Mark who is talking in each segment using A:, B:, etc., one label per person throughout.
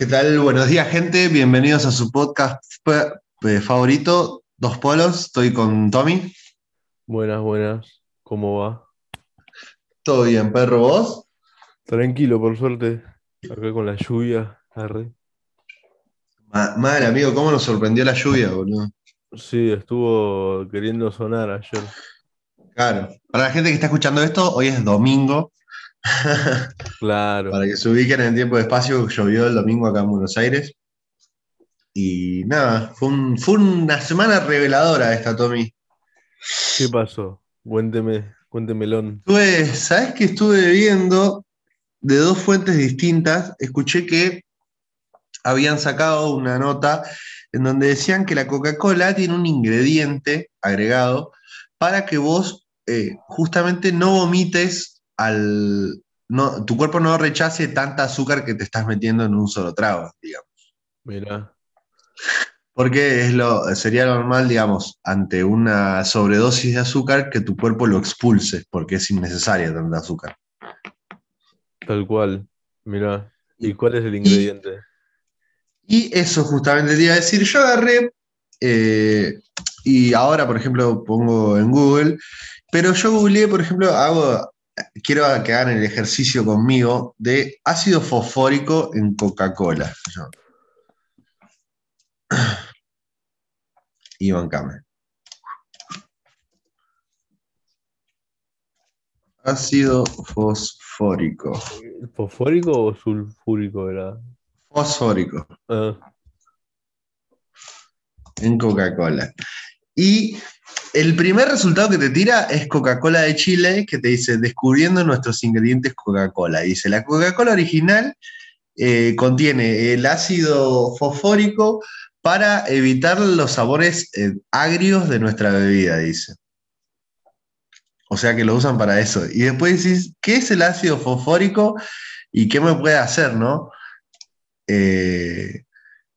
A: ¿Qué tal? Buenos días, gente. Bienvenidos a su podcast eh, favorito, Dos Polos. Estoy con Tommy.
B: Buenas, buenas. ¿Cómo va?
A: ¿Todo bien, perro? ¿Vos?
B: Tranquilo, por suerte. Acá con la lluvia. Arre.
A: Ma- Madre, amigo, ¿cómo nos sorprendió la lluvia, boludo?
B: Sí, estuvo queriendo sonar ayer.
A: Claro. Para la gente que está escuchando esto, hoy es domingo.
B: Claro.
A: Para que se ubiquen en tiempo de espacio, llovió el domingo acá en Buenos Aires. Y nada, fue, un- fue una semana reveladora esta, Tommy.
B: ¿Qué pasó? Cuénteme, cuéntemelón.
A: Estuve, ¿sabes qué estuve viendo? De dos fuentes distintas, escuché que habían sacado una nota en donde decían que la Coca-Cola tiene un ingrediente agregado para que vos eh, justamente no vomites al. No, tu cuerpo no rechace tanta azúcar que te estás metiendo en un solo trago, digamos.
B: Mirá.
A: Porque es lo, sería normal, digamos, ante una sobredosis de azúcar que tu cuerpo lo expulse, porque es innecesaria tanta azúcar.
B: Tal cual. Mirá. ¿Y cuál es el ingrediente?
A: Y eso justamente te iba a decir, yo agarré, eh, y ahora, por ejemplo, pongo en Google, pero yo googleé, por ejemplo, hago, quiero que hagan el ejercicio conmigo de ácido fosfórico en Coca-Cola. Y bancame. Ácido fosfórico.
B: ¿Fosfórico o sulfúrico era?
A: Fosfórico.
B: Ah,
A: en Coca-Cola. Y el primer resultado que te tira es Coca-Cola de Chile, que te dice, descubriendo nuestros ingredientes Coca-Cola. Dice, la Coca-Cola original eh, contiene el ácido fosfórico para evitar los sabores eh, agrios de nuestra bebida, dice. O sea que lo usan para eso. Y después decís, ¿qué es el ácido fosfórico y qué me puede hacer, no? Eh,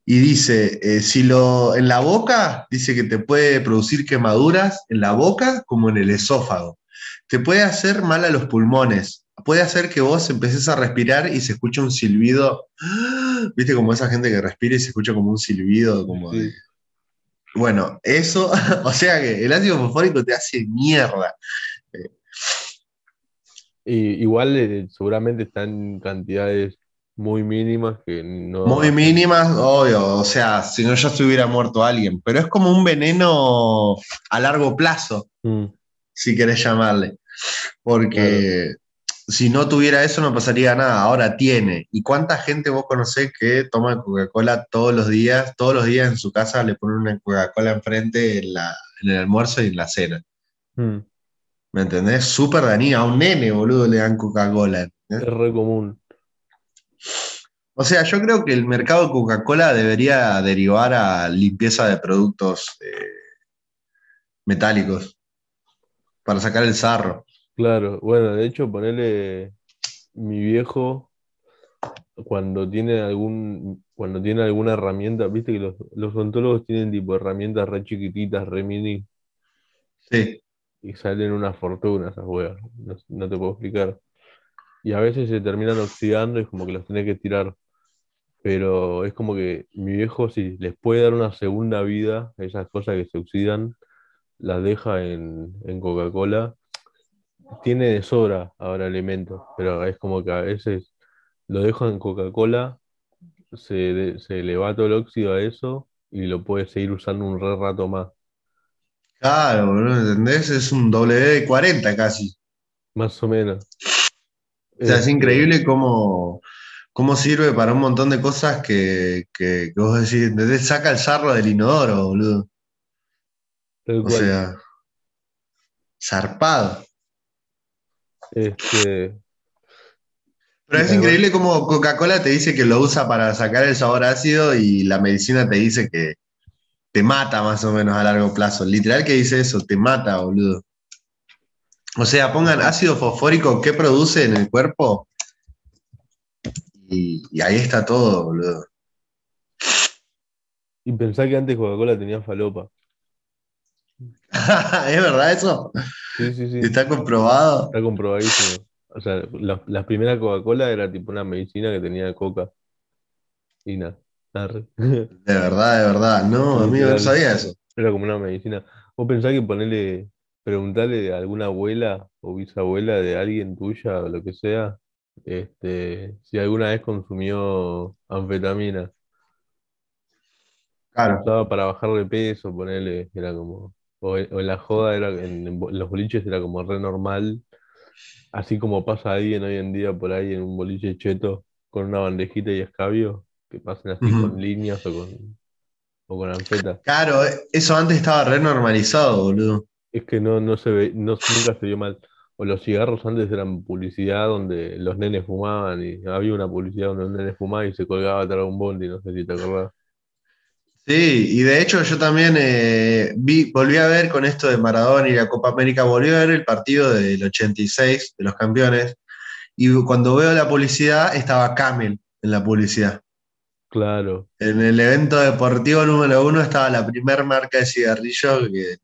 A: y dice, eh, si lo en la boca, dice que te puede producir quemaduras en la boca como en el esófago. Te puede hacer mal a los pulmones. Puede hacer que vos empieces a respirar y se escuche un silbido. ¿Viste como esa gente que respira y se escucha como un silbido? Como
B: Sí.
A: Bueno, eso, o sea que el ácido fosfórico te hace mierda.
B: y igual eh, seguramente están cantidades muy mínimas que no.
A: Muy mínimas, obvio, o sea, si no ya se hubiera muerto alguien, pero es como un veneno a largo plazo.
B: Mm,
A: si querés llamarle. Porque si no tuviera eso no pasaría nada. Ahora tiene. ¿Y cuánta gente vos conocés que toma Coca-Cola todos los días? Todos los días en su casa le ponen una Coca-Cola enfrente en, la, en el almuerzo y en la cena.
B: mm.
A: ¿Me entendés? Súper dañina. A un nene, boludo, le dan Coca-Cola.
B: Es re común.
A: O sea, yo creo que el mercado de Coca-Cola debería derivar a limpieza de productos eh, metálicos para sacar el sarro.
B: Claro, bueno, de hecho, ponerle mi viejo cuando tiene algún, cuando tiene alguna herramienta, viste que los, los odontólogos tienen tipo herramientas re chiquititas, re mini,
A: Sí.
B: y salen una fortuna esas huevas, no, no te puedo explicar. Y a veces se terminan oxidando y como que los tenés que tirar. Pero es como que mi viejo, si les puede dar una segunda vida, esas cosas que se oxidan, las deja en, en Coca-Cola. Tiene de sobra ahora elementos, pero es como que a veces lo dejo en Coca-Cola, se, de- se le va todo el óxido a eso y lo puede seguir usando un re rato más.
A: Claro, boludo, ¿entendés? Es un WD-40 casi.
B: Más o menos.
A: O sea, es
B: Este,
A: increíble cómo, cómo sirve para un montón de cosas que, que, que vos decís, ¿entendés? Saca el sarro del inodoro, boludo.
B: tal
A: O
B: cual.
A: sea, zarpado.
B: Este,
A: Pero es increíble cómo Coca-Cola te dice que lo usa para sacar el sabor ácido y la medicina te dice que te mata más o menos a largo plazo. Literal que dice eso, te mata, boludo. O sea, pongan ácido fosfórico, ¿qué produce en el cuerpo? Y, y ahí está todo, boludo.
B: y pensá que antes Coca-Cola tenía falopa.
A: ¿Es verdad eso?
B: Sí, sí, sí.
A: ¿Está comprobado?
B: Está comprobadísimo. O sea, la, la primera Coca-Cola era tipo una medicina que tenía coca. y nada.
A: De verdad, de verdad. No, amigo, no sabía eso.
B: Era como una medicina. ¿Vos pensás que ponerle, preguntarle a alguna abuela o bisabuela de alguien tuya o lo que sea, este, si alguna vez consumió anfetamina?
A: Claro.
B: Usaba para bajar de peso, ponerle, era como, o, en la joda, era, en, en los boliches era como re normal, así como pasa alguien hoy en día por ahí en un boliche cheto con una bandejita y escabio, que pasen así con líneas o con, o con anfeta.
A: Claro, eso antes estaba re normalizado, boludo.
B: Es que no, no se ve, no, nunca se vio mal. O los cigarros antes eran publicidad donde los nenes fumaban y había una publicidad donde un nene fumaba y se colgaba atrás de un bondi, no sé si te acordás.
A: Sí, y de hecho yo también eh, vi, volví a ver con esto de Maradona y la Copa América, volví a ver el partido del 86 de los campeones, y cuando veo la publicidad estaba Camel en la publicidad.
B: Claro.
A: En el evento deportivo número uno estaba la primera marca de cigarrillo que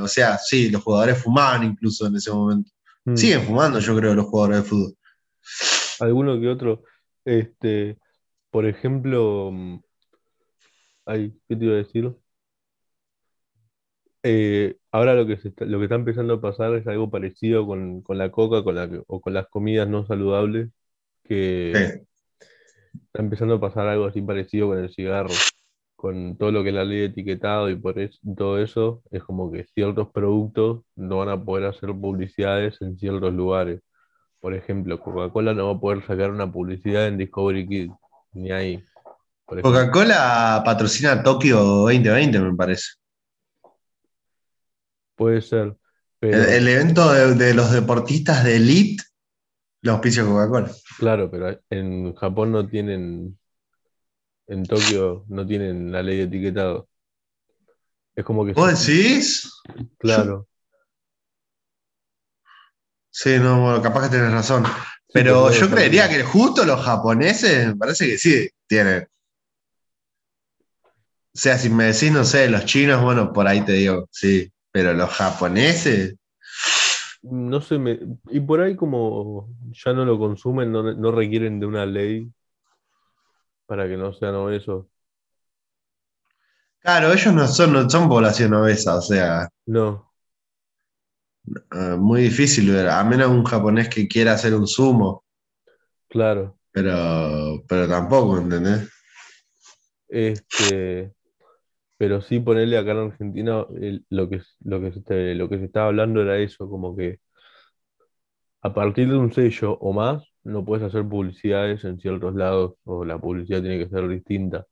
A: o sea, sí, los jugadores fumaban incluso en ese momento.
B: Mm.
A: Siguen fumando, yo creo, los jugadores de fútbol.
B: Alguno que otro, este, por ejemplo, mm, ay, ¿qué te iba a decir? Eh, ahora lo que, se está, lo que está empezando a pasar es algo parecido con, con la coca con la, o con las comidas no saludables, que
A: Sí.
B: está empezando a pasar algo así parecido con el cigarro, con todo lo que es la ley de etiquetado y por eso, todo eso, es como que ciertos productos no van a poder hacer publicidades en ciertos lugares. Por ejemplo, Coca-Cola no va a poder sacar una publicidad en Discovery Kids, ni ahí.
A: Coca-Cola patrocina Tokio 2020, me parece.
B: Puede ser,
A: El, evento de, de los deportistas de elite, los auspicia Coca-Cola.
B: claro, pero en Japón no tienen, en Tokio no tienen la ley de etiquetado. Es como que,
A: ¿Vos decís?
B: claro,
A: Sí, no, bueno, capaz que tenés razón.
B: pero
A: yo creería que justo los japoneses, me parece que sí, tienen. O sea, si me decís, no sé, los chinos, bueno, por ahí te digo, sí. Pero los japoneses,
B: no sé, me, y por ahí como ya no lo consumen, no, no requieren de una ley para que no sean obesos.
A: claro, ellos no son, no son población obesa, o sea,
B: No,
A: eh, muy difícil ver, a menos un japonés que quiera hacer un sumo,
B: claro.
A: pero, pero tampoco, ¿entendés?
B: Este, pero sí ponerle acá en Argentina el- lo que, lo que se, te- lo que se estaba hablando era eso, como que a partir de un sello o más, no puedes hacer publicidades en ciertos lados, o la publicidad tiene que ser distinta.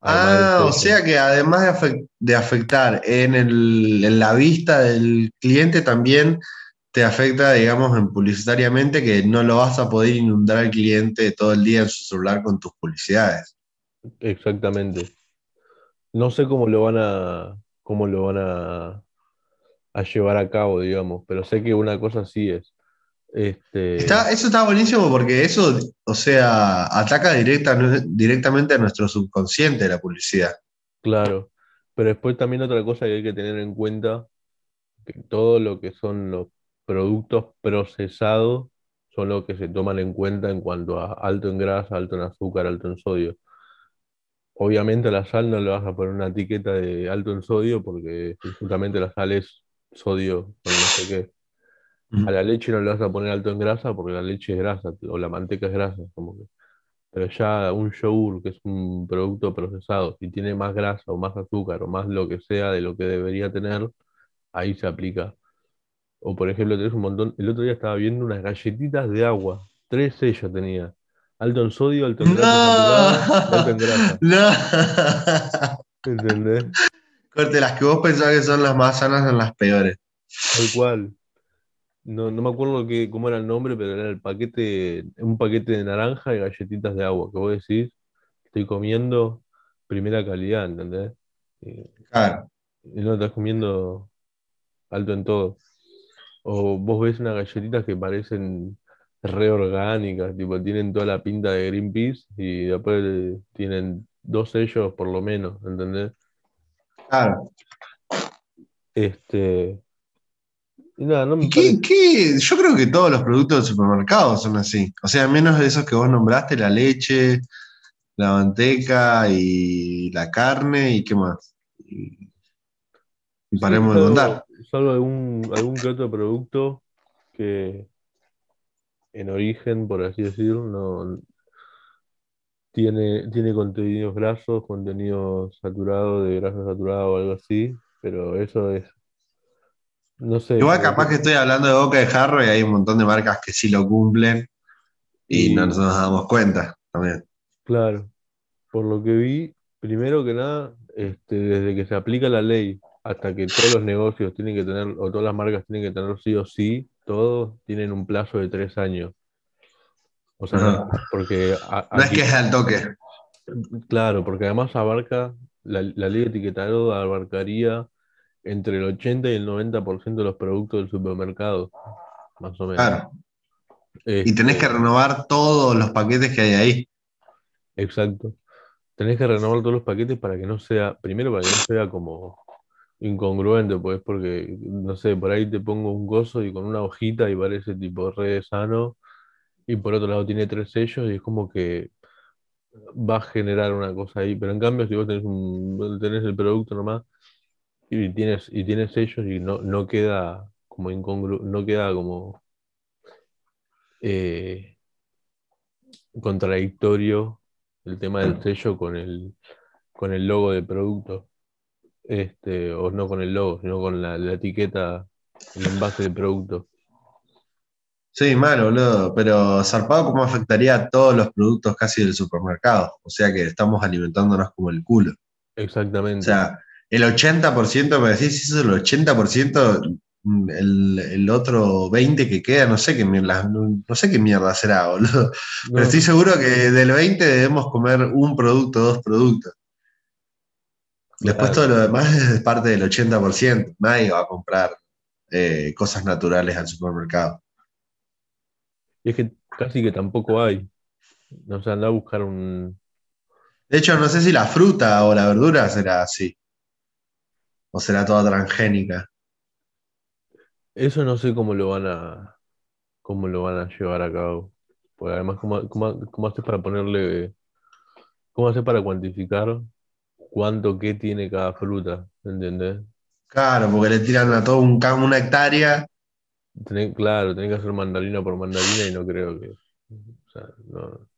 B: Además
A: Ah, o sea que además de, de afectar en el- en la vista del cliente, también te afecta, digamos, en publicitariamente, que no lo vas a poder inundar al cliente todo el día en su celular con tus publicidades.
B: Exactamente. No sé cómo lo van a, cómo lo van a, a llevar a cabo, digamos, pero sé que una cosa sí es. Este,
A: Está, eso está buenísimo porque eso, o sea, ataca directa, directamente a nuestro subconsciente la publicidad.
B: claro. Pero después también otra cosa que hay que tener en cuenta, que todo lo que son los productos procesados son los que se toman en cuenta en cuanto a alto en grasa, alto en azúcar, alto en sodio. Obviamente a la sal no le vas a poner una etiqueta de alto en sodio porque justamente la sal es sodio no sé qué. A la leche no le vas a poner alto en grasa porque la leche es grasa o la manteca es grasa. Como que. Pero ya un yogur, que es un producto procesado, si tiene más grasa o más azúcar o más lo que sea de lo que debería tener, ahí se aplica. O por ejemplo, tenés un montón. El otro día estaba viendo unas galletitas de agua. Tres sellos tenía. Alto en sodio, alto en grasa y alto en grasa.
A: No, no.
B: ¿Entendés?
A: Corte, las que vos pensás que son las más sanas son las peores.
B: Tal cual. No, no me acuerdo qué, cómo era el nombre, pero era el paquete, un paquete de naranja y galletitas de agua, que vos decís, estoy comiendo primera calidad, ¿entendés? Y,
A: Claro.
B: y no estás comiendo alto en todo. O vos ves unas galletitas que parecen re orgánicas, tipo, tienen toda la pinta de Greenpeace y después tienen dos sellos por lo menos, ¿entendés?
A: Claro.
B: Este, y nada, no me
A: ¿Y qué? Yo creo que todos los productos del supermercado son así. O sea, menos de esos que vos nombraste, la leche, la manteca y la carne y qué más. Y, y paremos de contar.
B: salvo algún, algún que otro producto que en origen, por así decirlo, no tiene, tiene contenidos grasos, contenidos saturados, de grasa saturada o algo así, pero eso es, no sé,
A: Igual capaz que estoy hablando de boca de jarro y hay un montón de marcas que sí lo cumplen y no nos damos cuenta también.
B: claro, por lo que vi, primero que nada, este, desde que se aplica la ley hasta que todos los negocios tienen que tener, o todas las marcas tienen que tener sí o sí, todos tienen un plazo de tres años. O sea, porque a-
A: No es que es al toque.
B: claro, porque además abarca, la, la ley de etiquetado abarcaría entre el 80 y el 90% de los productos del supermercado, más o menos.
A: Claro. Y tenés que
B: Este,
A: renovar todos los paquetes que hay ahí.
B: exacto. Tenés que renovar todos los paquetes para que no sea, primero para que no sea como incongruente, pues porque, no sé, por ahí te pongo un gozo y con una hojita y parece tipo re sano, y por otro lado tiene tres sellos y es como que va a generar una cosa ahí. Pero en cambio, si vos tenés, un, tenés el producto nomás y tienes, y tienes sellos y no, no queda como incongru, no queda como eh, contradictorio el tema del sello con el, con el logo del producto. Este, o no con el logo, sino con la, la etiqueta, el envase del producto.
A: Sí, mal, boludo. Pero zarpado, ¿cómo afectaría a todos los productos casi del supermercado? O sea que estamos alimentándonos como el culo. O
B: Exactamente.
A: sea, el 80%, me decís, eso es el 80%, mm, el, el otro 20% que queda, no sé qué mierda, no, no sé qué mierda será, boludo. Pero estoy seguro que del 20 debemos comer un producto, dos productos. Después todo lo demás es parte del 80%. Nadie va a comprar eh, cosas naturales al supermercado.
B: Y es que casi que tampoco hay. No sé, anda a buscar un.
A: De hecho, no sé si la fruta o la verdura será así. O será toda transgénica.
B: Eso no sé cómo lo van a, cómo lo van a llevar a cabo. Porque además, ¿cómo, cómo, cómo haces para ponerle, cómo haces para cuantificar cuánto qué tiene cada fruta? ¿Entendés?
A: Claro, porque le tiran a todo un, ca- una hectárea.
B: Tenés- claro, tenés que hacer mandarina por mandarina y no creo que. O sea, no,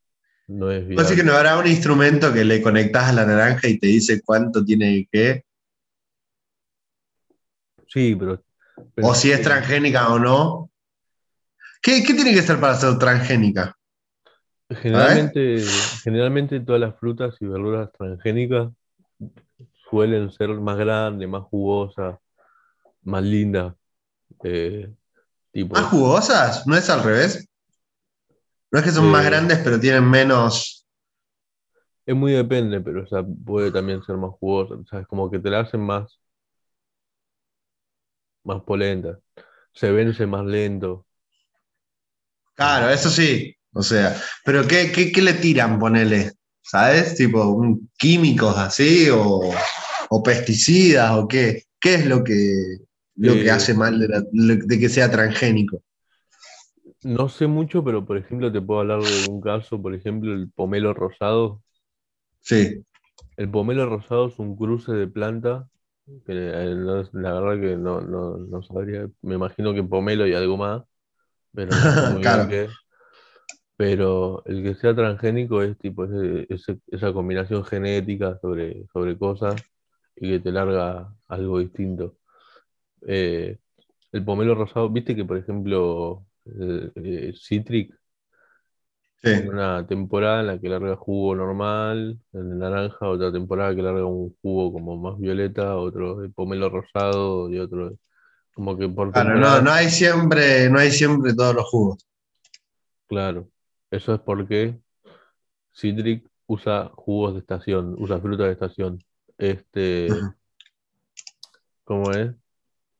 B: no es
A: Así que no habrá un instrumento que le conectás a la naranja y te dice cuánto tiene que,
B: Sí, pero
A: o si es transgénica o no. ¿Qué, qué tiene que ser para ser transgénica?
B: Generalmente, generalmente todas las frutas y verduras transgénicas suelen ser más grandes, más jugosas, más lindas. eh,
A: ¿Más jugosas? ¿No es al revés? No es que son más
B: eh,
A: grandes, pero tienen menos.
B: es muy depende, pero o sea, puede también ser más jugosa. O sea, es como que te la hacen más, más polenta. Se vence más lento.
A: Claro, eso sí. O sea, pero ¿qué, qué, qué le tiran, ponele? ¿Sabes? Tipo, químicos así, o, o pesticidas, o qué. ¿Qué es lo que, lo que
B: eh,
A: hace mal de, la- de que sea transgénico?
B: no sé mucho, pero por ejemplo te puedo hablar de un caso, por ejemplo, el pomelo rosado.
A: Sí.
B: El pomelo rosado es un cruce de planta, que eh, no- la verdad que no, no, no sabría, me imagino que pomelo y algo más, pero
A: Claro.
B: qué. Pero el que sea transgénico es tipo ese- ese- esa combinación genética sobre, sobre cosas y que te larga algo distinto. Eh, el pomelo rosado, viste que por ejemplo eh, eh, Citric
A: Sí.
B: una temporada en la que larga jugo normal, en naranja, otra temporada que larga un jugo como más violeta, otro de pomelo rosado y otro como que por
A: Claro, no, no hay siempre, no hay siempre todos los jugos.
B: claro. Eso es porque Citric usa jugos de estación, usa fruta de estación. Este. ¿cómo es?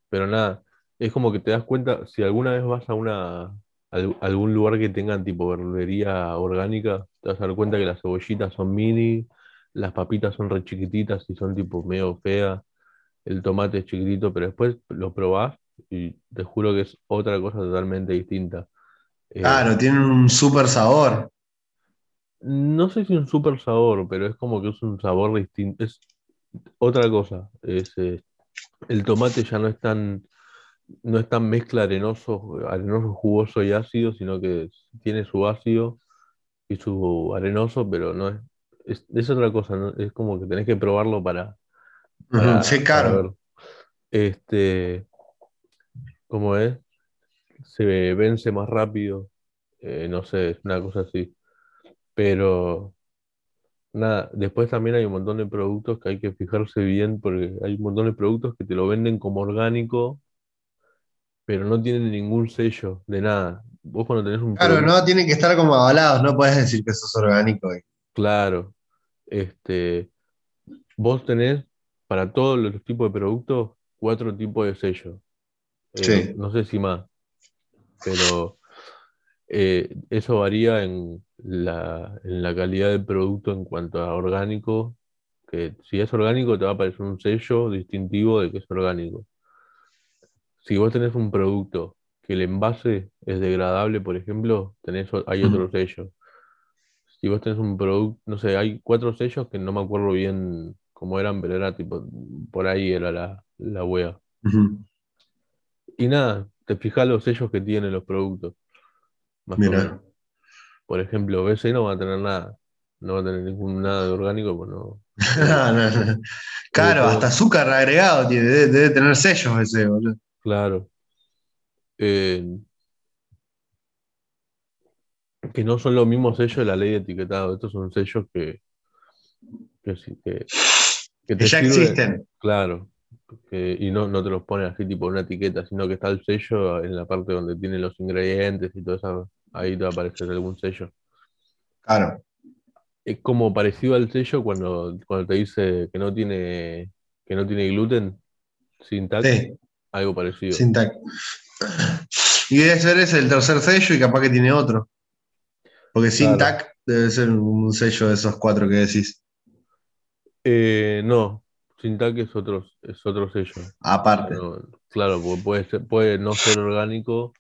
B: Pero nada, es como que te das cuenta, si alguna vez vas a una al- algún lugar que tengan tipo verdulería orgánica, te vas a dar cuenta que las cebollitas son mini, las papitas son re chiquititas y son tipo medio feas, el tomate es chiquitito, pero después lo probás y te juro que es otra cosa totalmente distinta. Eh,
A: Claro, tienen un súper sabor.
B: No sé si un super sabor, pero es como que es un sabor distinto. Es otra cosa. Es, eh, el tomate ya no es tan, no es tan mezcla arenoso, arenoso, jugoso y ácido, sino que tiene su ácido y su arenoso, pero no es, es, es otra cosa, ¿no? Es como que tenés que probarlo para, para,
A: Sí,
B: para
A: claro.
B: ver. Este, ¿cómo es? Se vence más rápido, eh, no sé, es una cosa así. Pero nada, después también hay un montón de productos que hay que fijarse bien, porque hay un montón de productos que te lo venden como orgánico, pero no tienen ningún sello de nada. Vos cuando tenés un
A: Claro, no, tienen que estar como avalados, no puedes decir que eso es orgánico. eh.
B: claro, este, vos tenés para todos los tipos de productos cuatro tipos de sellos. Eh, no,
A: Sí.
B: no sé si más, pero eh, eso varía en la, en la calidad del producto en cuanto a orgánico, que si es orgánico te va a aparecer un sello distintivo de que es orgánico. Si vos tenés un producto que el envase es degradable, por ejemplo, tenés, hay otro sello. Si vos tenés un producto, no sé, hay cuatro sellos que no me acuerdo bien cómo eran, pero era tipo, por ahí era la, la wea. Y nada, te fijas los sellos que tienen los productos, más.
A: Mira.
B: Por ejemplo, BC no va a tener nada, no va a tener ningún nada de orgánico, pues no.
A: No, no, no.
B: porque
A: Claro, hasta azúcar agregado tiene, debe, debe tener sellos ese, boludo.
B: Claro, eh, que no son los mismos sellos de la ley de etiquetado, estos son sellos que, que, te
A: ya
B: sirven,
A: existen.
B: claro, que- y no, no te los ponen así tipo una etiqueta, sino que está el sello en la parte donde tiene los ingredientes y todo eso, ahí te va a aparecer algún sello.
A: Claro.
B: Es como parecido al sello cuando, cuando te dice que no tiene, que no tiene gluten, sin TAC,
A: Sí,
B: algo parecido.
A: sin tac. Y debe ser ese el tercer sello y capaz que tiene otro. Porque sin
B: Claro.
A: tac debe ser un sello de esos cuatro que decís.
B: Eh, no, sin TAC es otro, es otro sello.
A: Aparte.
B: Claro, porque puede ser- puede no ser orgánico,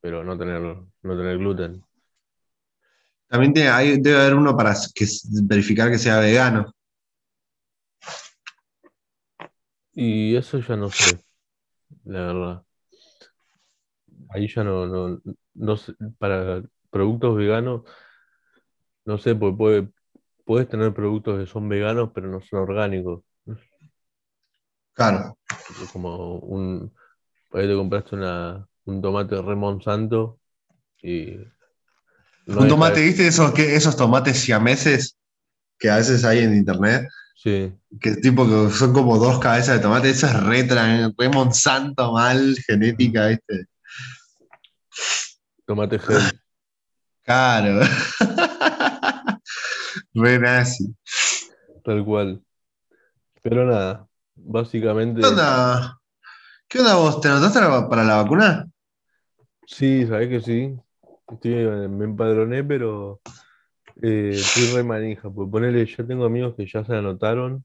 B: pero no tener, no tener gluten.
A: También hay- debe haber uno para que, verificar que sea vegano.
B: Y eso ya no sé, la verdad. Ahí ya no, no, no sé, para productos veganos, no sé, porque puede, puedes tener productos que son veganos, pero no son orgánicos.
A: Claro.
B: Como un, por ahí te compraste una, un tomate re Monsanto y no
A: Un tomate, ¿viste esos, que, esos tomates siameses que a veces hay en internet?
B: Sí,
A: Que tipo que son como dos cabezas de tomate. Eso es re, tra- re Monsanto mal, genética, ¿viste?
B: tomate health.
A: Claro. Re nazi.
B: Tal cual. Pero nada,
A: ¿Qué
B: básicamente,
A: onda? ¿Qué onda vos? ¿Te anotaste para la vacuna?
B: sí, sabés que sí. Estoy, eh, me empadroné, pero eh, re manija. Porque ponele, yo tengo amigos que ya se anotaron.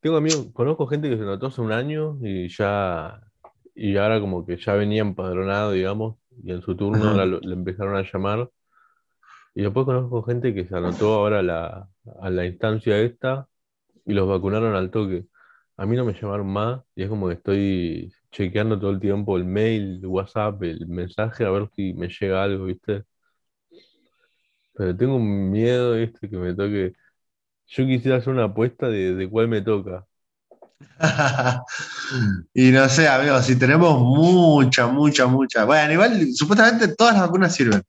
B: Tengo amigos, conozco gente que se anotó hace un año y ya, y ahora como que ya venía empadronado, digamos, y en su turno ahora
A: Ujú.
B: lo- le empezaron a llamar. Y después conozco gente que se anotó ahora a la, a la instancia esta y los vacunaron al toque. A mí no me llamaron más y es como que estoy chequeando todo el tiempo el mail, el WhatsApp, el mensaje a ver si me llega algo, ¿viste? Pero tengo un miedo, ¿viste? Que me toque. Yo quisiera hacer una apuesta de, de cuál me toca.
A: Y no sé, amigos, si tenemos mucha, mucha, mucha. Bueno, igual supuestamente todas las vacunas sirven.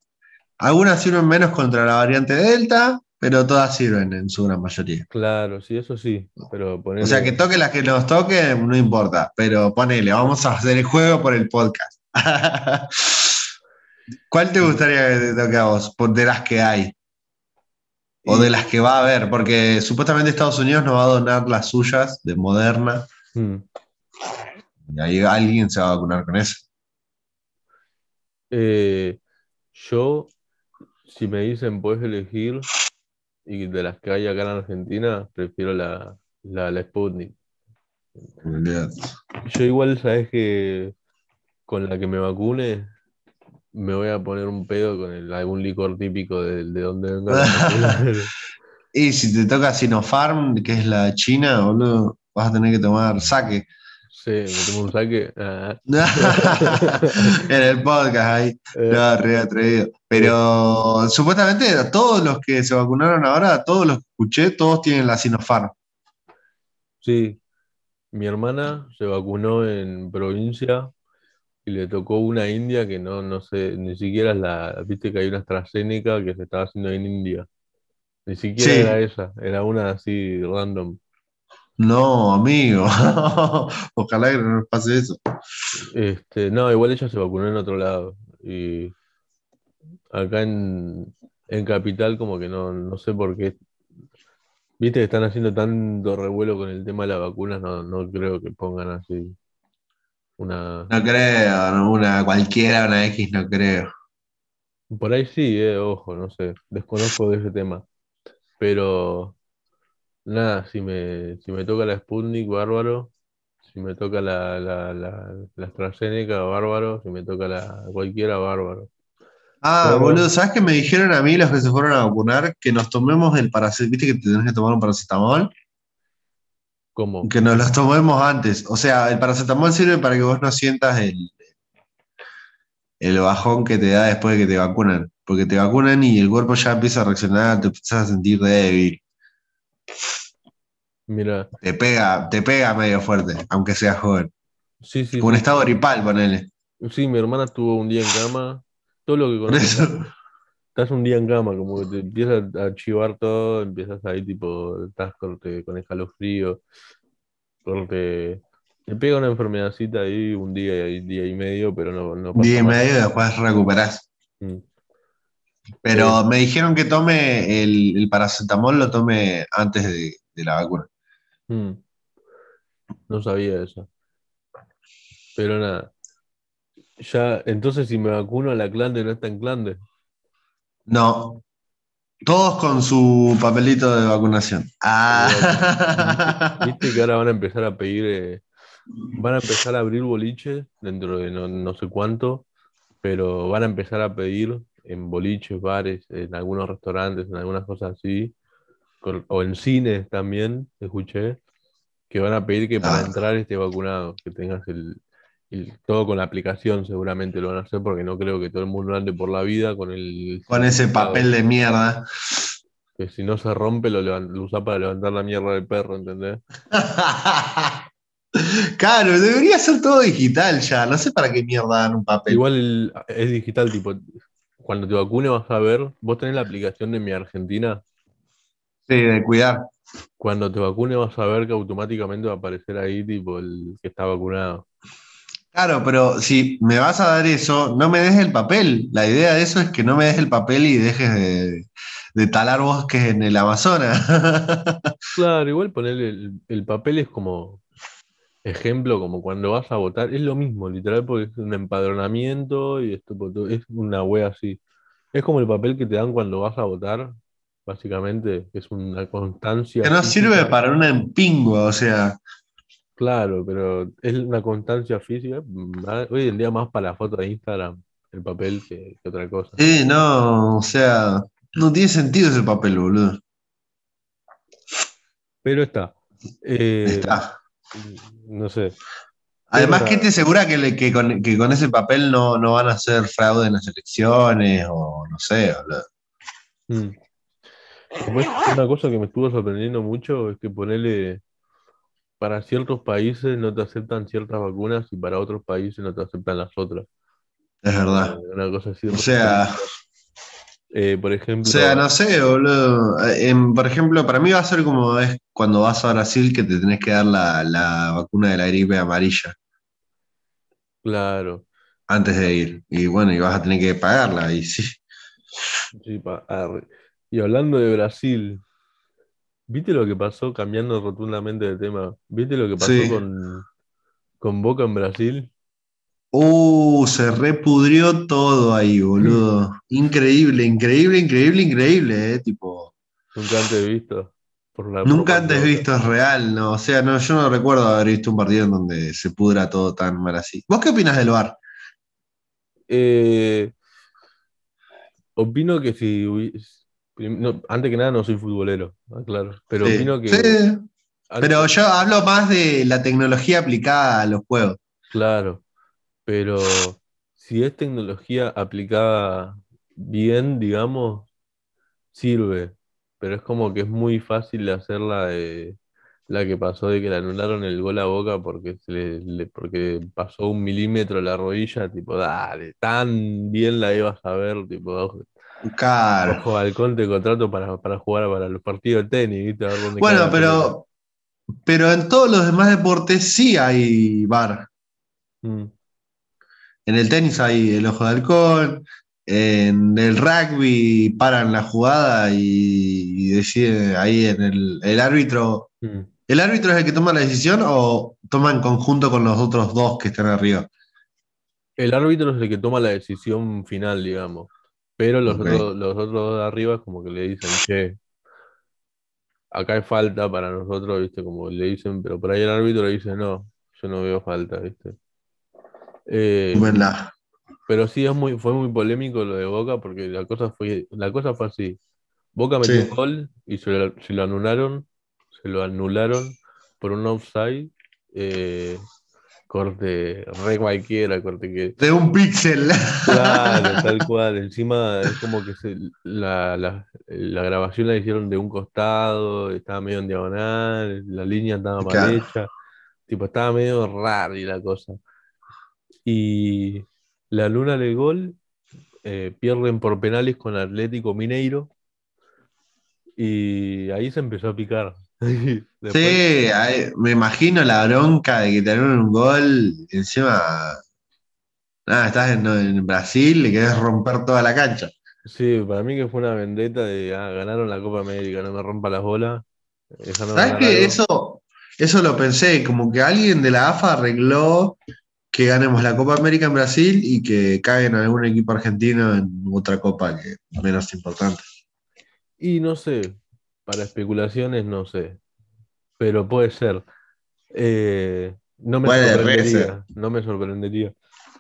A: Algunas sirven menos contra la variante Delta, pero todas sirven en su gran mayoría.
B: Claro, sí, eso sí, pero
A: O sea, que toque las que nos toque, no importa, pero ponele, vamos a hacer el juego por el podcast. ¿Cuál te gustaría que te toque a vos? De las que hay. O de las que va a haber, porque supuestamente Estados Unidos nos va a donar las suyas de Moderna,
B: mm,
A: y ahí alguien se va a vacunar con eso.
B: eh, yo, si me dicen puedes elegir, y de las que hay acá en Argentina, prefiero la, la, la Sputnik. Yo igual, sabes que con la que me vacune, me voy a poner un pedo con el- algún licor típico de, de donde venga.
A: Y si te toca Sinopharm, que es la China, boludo, vas a tener que tomar saque.
B: Sí, me tomo un saque. ah,
A: en el podcast ahí.
B: eh,
A: No, re atrevido. Pero supuestamente todos los que se vacunaron ahora, todos los que escuché, todos tienen la Sinopharm.
B: sí, mi hermana se vacunó en provincia y le tocó una india que no, no sé, ni siquiera es la, viste que hay una AstraZeneca que se estaba haciendo en India. Ni siquiera
A: Sí.
B: era esa, era una así random.
A: No, amigo. Ojalá que no nos pase eso.
B: Este, no, igual ella se vacunó en otro lado. Y acá en, en Capital como que no, no sé por qué. Viste que están haciendo tanto revuelo con el tema de las vacunas, no, no creo que pongan así una...
A: No creo, no, una cualquiera, una X, no creo.
B: Por ahí sí, eh, ojo, no sé, desconozco de ese tema. Pero nada, si me, si me toca la Sputnik, bárbaro. Si me toca la, la, la, la AstraZeneca, bárbaro. Si me toca la cualquiera, bárbaro.
A: Ah,
B: Pero-
A: boludo, ¿sabes qué me dijeron a mí los que se fueron a vacunar? Que nos tomemos el paracetamol, viste que te tenés que tomar un paracetamol,
B: ¿Cómo?
A: que nos los tomemos antes. O sea, el paracetamol sirve para que vos no sientas el, el bajón que te da después de que te vacunan. Porque te vacunan y el cuerpo ya empieza a reaccionar, te empiezas a sentir débil.
B: Mira,
A: Te pega, te pega medio fuerte, aunque seas joven.
B: sí, sí,
A: Como un
B: sí,
A: estado gripal, ponele.
B: sí, mi hermana estuvo un día en cama. Todo lo que
A: eso.
B: Estás un día en cama, como que te empiezas a chivar todo, empiezas ahí tipo, estás corte, con escalofrío, corte, te pega una enfermedadcita ahí un día y día y medio, pero no, no
A: Un día y
B: pasa
A: medio y después recuperás.
B: Mm.
A: Pero me dijeron que tome el, el paracetamol, lo tome antes de, de la vacuna.
B: Mm. No sabía eso. Pero nada. Ya, entonces si me vacuno la clande no está en clande.
A: No. Todos con su papelito de vacunación. Ah.
B: Viste que ahora van a empezar a pedir, eh, van a empezar a abrir boliches dentro de no, no sé cuánto, pero van a empezar a pedir en boliches, bares, en algunos restaurantes, en algunas cosas así, o en cines también, escuché, que van a pedir que para
A: Ah.
B: entrar esté vacunado, que tengas el, todo con la aplicación seguramente lo van a hacer porque no creo que todo el mundo ande por la vida con el
A: Con ese papel de mierda.
B: que si no se rompe lo, lo usa para levantar la mierda del perro, ¿entendés?
A: Claro, debería ser todo digital ya. No sé para qué mierda dan un papel.
B: Igual el- es digital, tipo, cuando te vacunes vas a ver, vos tenés la aplicación de Mi Argentina,
A: Sí, de cuidar.
B: cuando te vacunes vas a ver que automáticamente va a aparecer ahí, tipo, el que está vacunado.
A: Claro, pero si me vas a dar eso, no me des el papel. La idea de eso es que no me des el papel y dejes de, de talar bosques en el Amazonas.
B: Claro, igual ponerle el, el papel es como ejemplo, como cuando vas a votar, es lo mismo, literal, porque es un empadronamiento y esto es una wea así. Es como el papel que te dan cuando vas a votar, básicamente, es una constancia.
A: que no
B: física.
A: sirve para un empingo, o sea.
B: Claro, pero es una constancia física. Hoy en día más para la foto de Instagram, el papel que, que otra cosa.
A: Sí, no, o sea, no tiene sentido ese papel, boludo.
B: Pero está. Eh,
A: Está.
B: No sé.
A: Además, ¿qué te asegura que, le- que con, que con ese papel no, no van a hacer fraude en las elecciones o no sé, boludo?
B: Mm. Después, una cosa que me estuvo sorprendiendo mucho es que ponerle para ciertos países no te aceptan ciertas vacunas y para otros países no te aceptan las otras.
A: Es verdad.
B: Eh, Una cosa así.
A: O sea,
B: Eh, por
A: o
B: ejemplo,
A: sea, no sé, boludo. Eh, por ejemplo, para mí va a ser como es cuando vas a Brasil que te tenés que dar la, la vacuna de la gripe amarilla
B: claro.
A: antes de ir. Y bueno, y vas a tener que pagarla, y sí.
B: Sí, pa-. Y hablando de Brasil, ¿viste lo que pasó, cambiando rotundamente de tema? ¿Viste lo que pasó
A: Sí.
B: con, con Boca en Brasil?
A: Uh, se repudrió todo ahí, boludo. Increíble, increíble, increíble, increíble, eh. Tipo,
B: Nunca antes visto. Por la
A: nunca antes visto es real, ¿no? O sea, no, yo no recuerdo haber visto un partido en donde se pudra todo tan mal así. ¿Vos qué opinas del VAR?
B: Eh, opino que si no, antes que nada no soy futbolero, claro, pero
A: Sí.
B: opino que
A: Sí, Pero yo hablo más de la tecnología aplicada a los juegos.
B: claro, pero si es tecnología aplicada bien, digamos, sirve, pero es como que es muy fácil de hacer la de la que pasó de que le anularon el gol a Boca porque se le, le- porque pasó un milímetro la rodilla, tipo, dale, tan bien la ibas a ver, tipo, ojo,
A: Claro.
B: ojo halcón te contrato para, para jugar para los partidos de tenis, ¿viste?
A: Bueno, pero, pero en todos los demás deportes sí hay VAR.
B: Mm,
A: En el tenis hay el ojo de halcón, en el rugby paran la jugada y, y decide ahí en el, el árbitro.
B: mm.
A: ¿El árbitro es el que toma la decisión o toma en conjunto con los otros dos que están arriba?
B: El árbitro es el que toma la decisión final, digamos. Pero los, otros, los otros dos de arriba como que le dicen, che, acá hay falta para nosotros, ¿viste? Como le dicen, pero por ahí el árbitro le dice, no, yo no veo falta, ¿viste? Eh,
A: Tómenla.
B: pero sí es muy, fue muy polémico lo de Boca porque la cosa fue, la cosa fue así. Boca metió
A: Sí.
B: un gol y se lo, se lo anularon, se lo anularon por un offside, eh, corte re cualquiera, corte que
A: De un píxel.
B: Claro, tal cual. Encima es como que se- la, la- la grabación la hicieron de un costado, estaba medio en diagonal, la línea estaba mal
A: Claro.
B: hecha, tipo, estaba medio rara y la cosa. Y la Luna del gol, eh, pierden por penales con Atlético Mineiro y ahí se empezó a picar. Después-
A: Sí, me imagino la bronca de que te un gol encima. Nada, estás en, en Brasil, le querés romper toda la cancha.
B: Sí, para mí que fue una vendetta de ah, ganaron la Copa América, no me rompa las bolas.
A: ¿Sabes
B: algo.
A: Eso, eso lo pensé, como que alguien de la AFA arregló que ganemos la Copa América en Brasil y que caigan algún equipo argentino en otra copa que menos importante.
B: Y no sé, para especulaciones no sé, pero puede ser. Eh, no me
A: Puede
B: sorprendería,
A: ser.
B: no me sorprendería.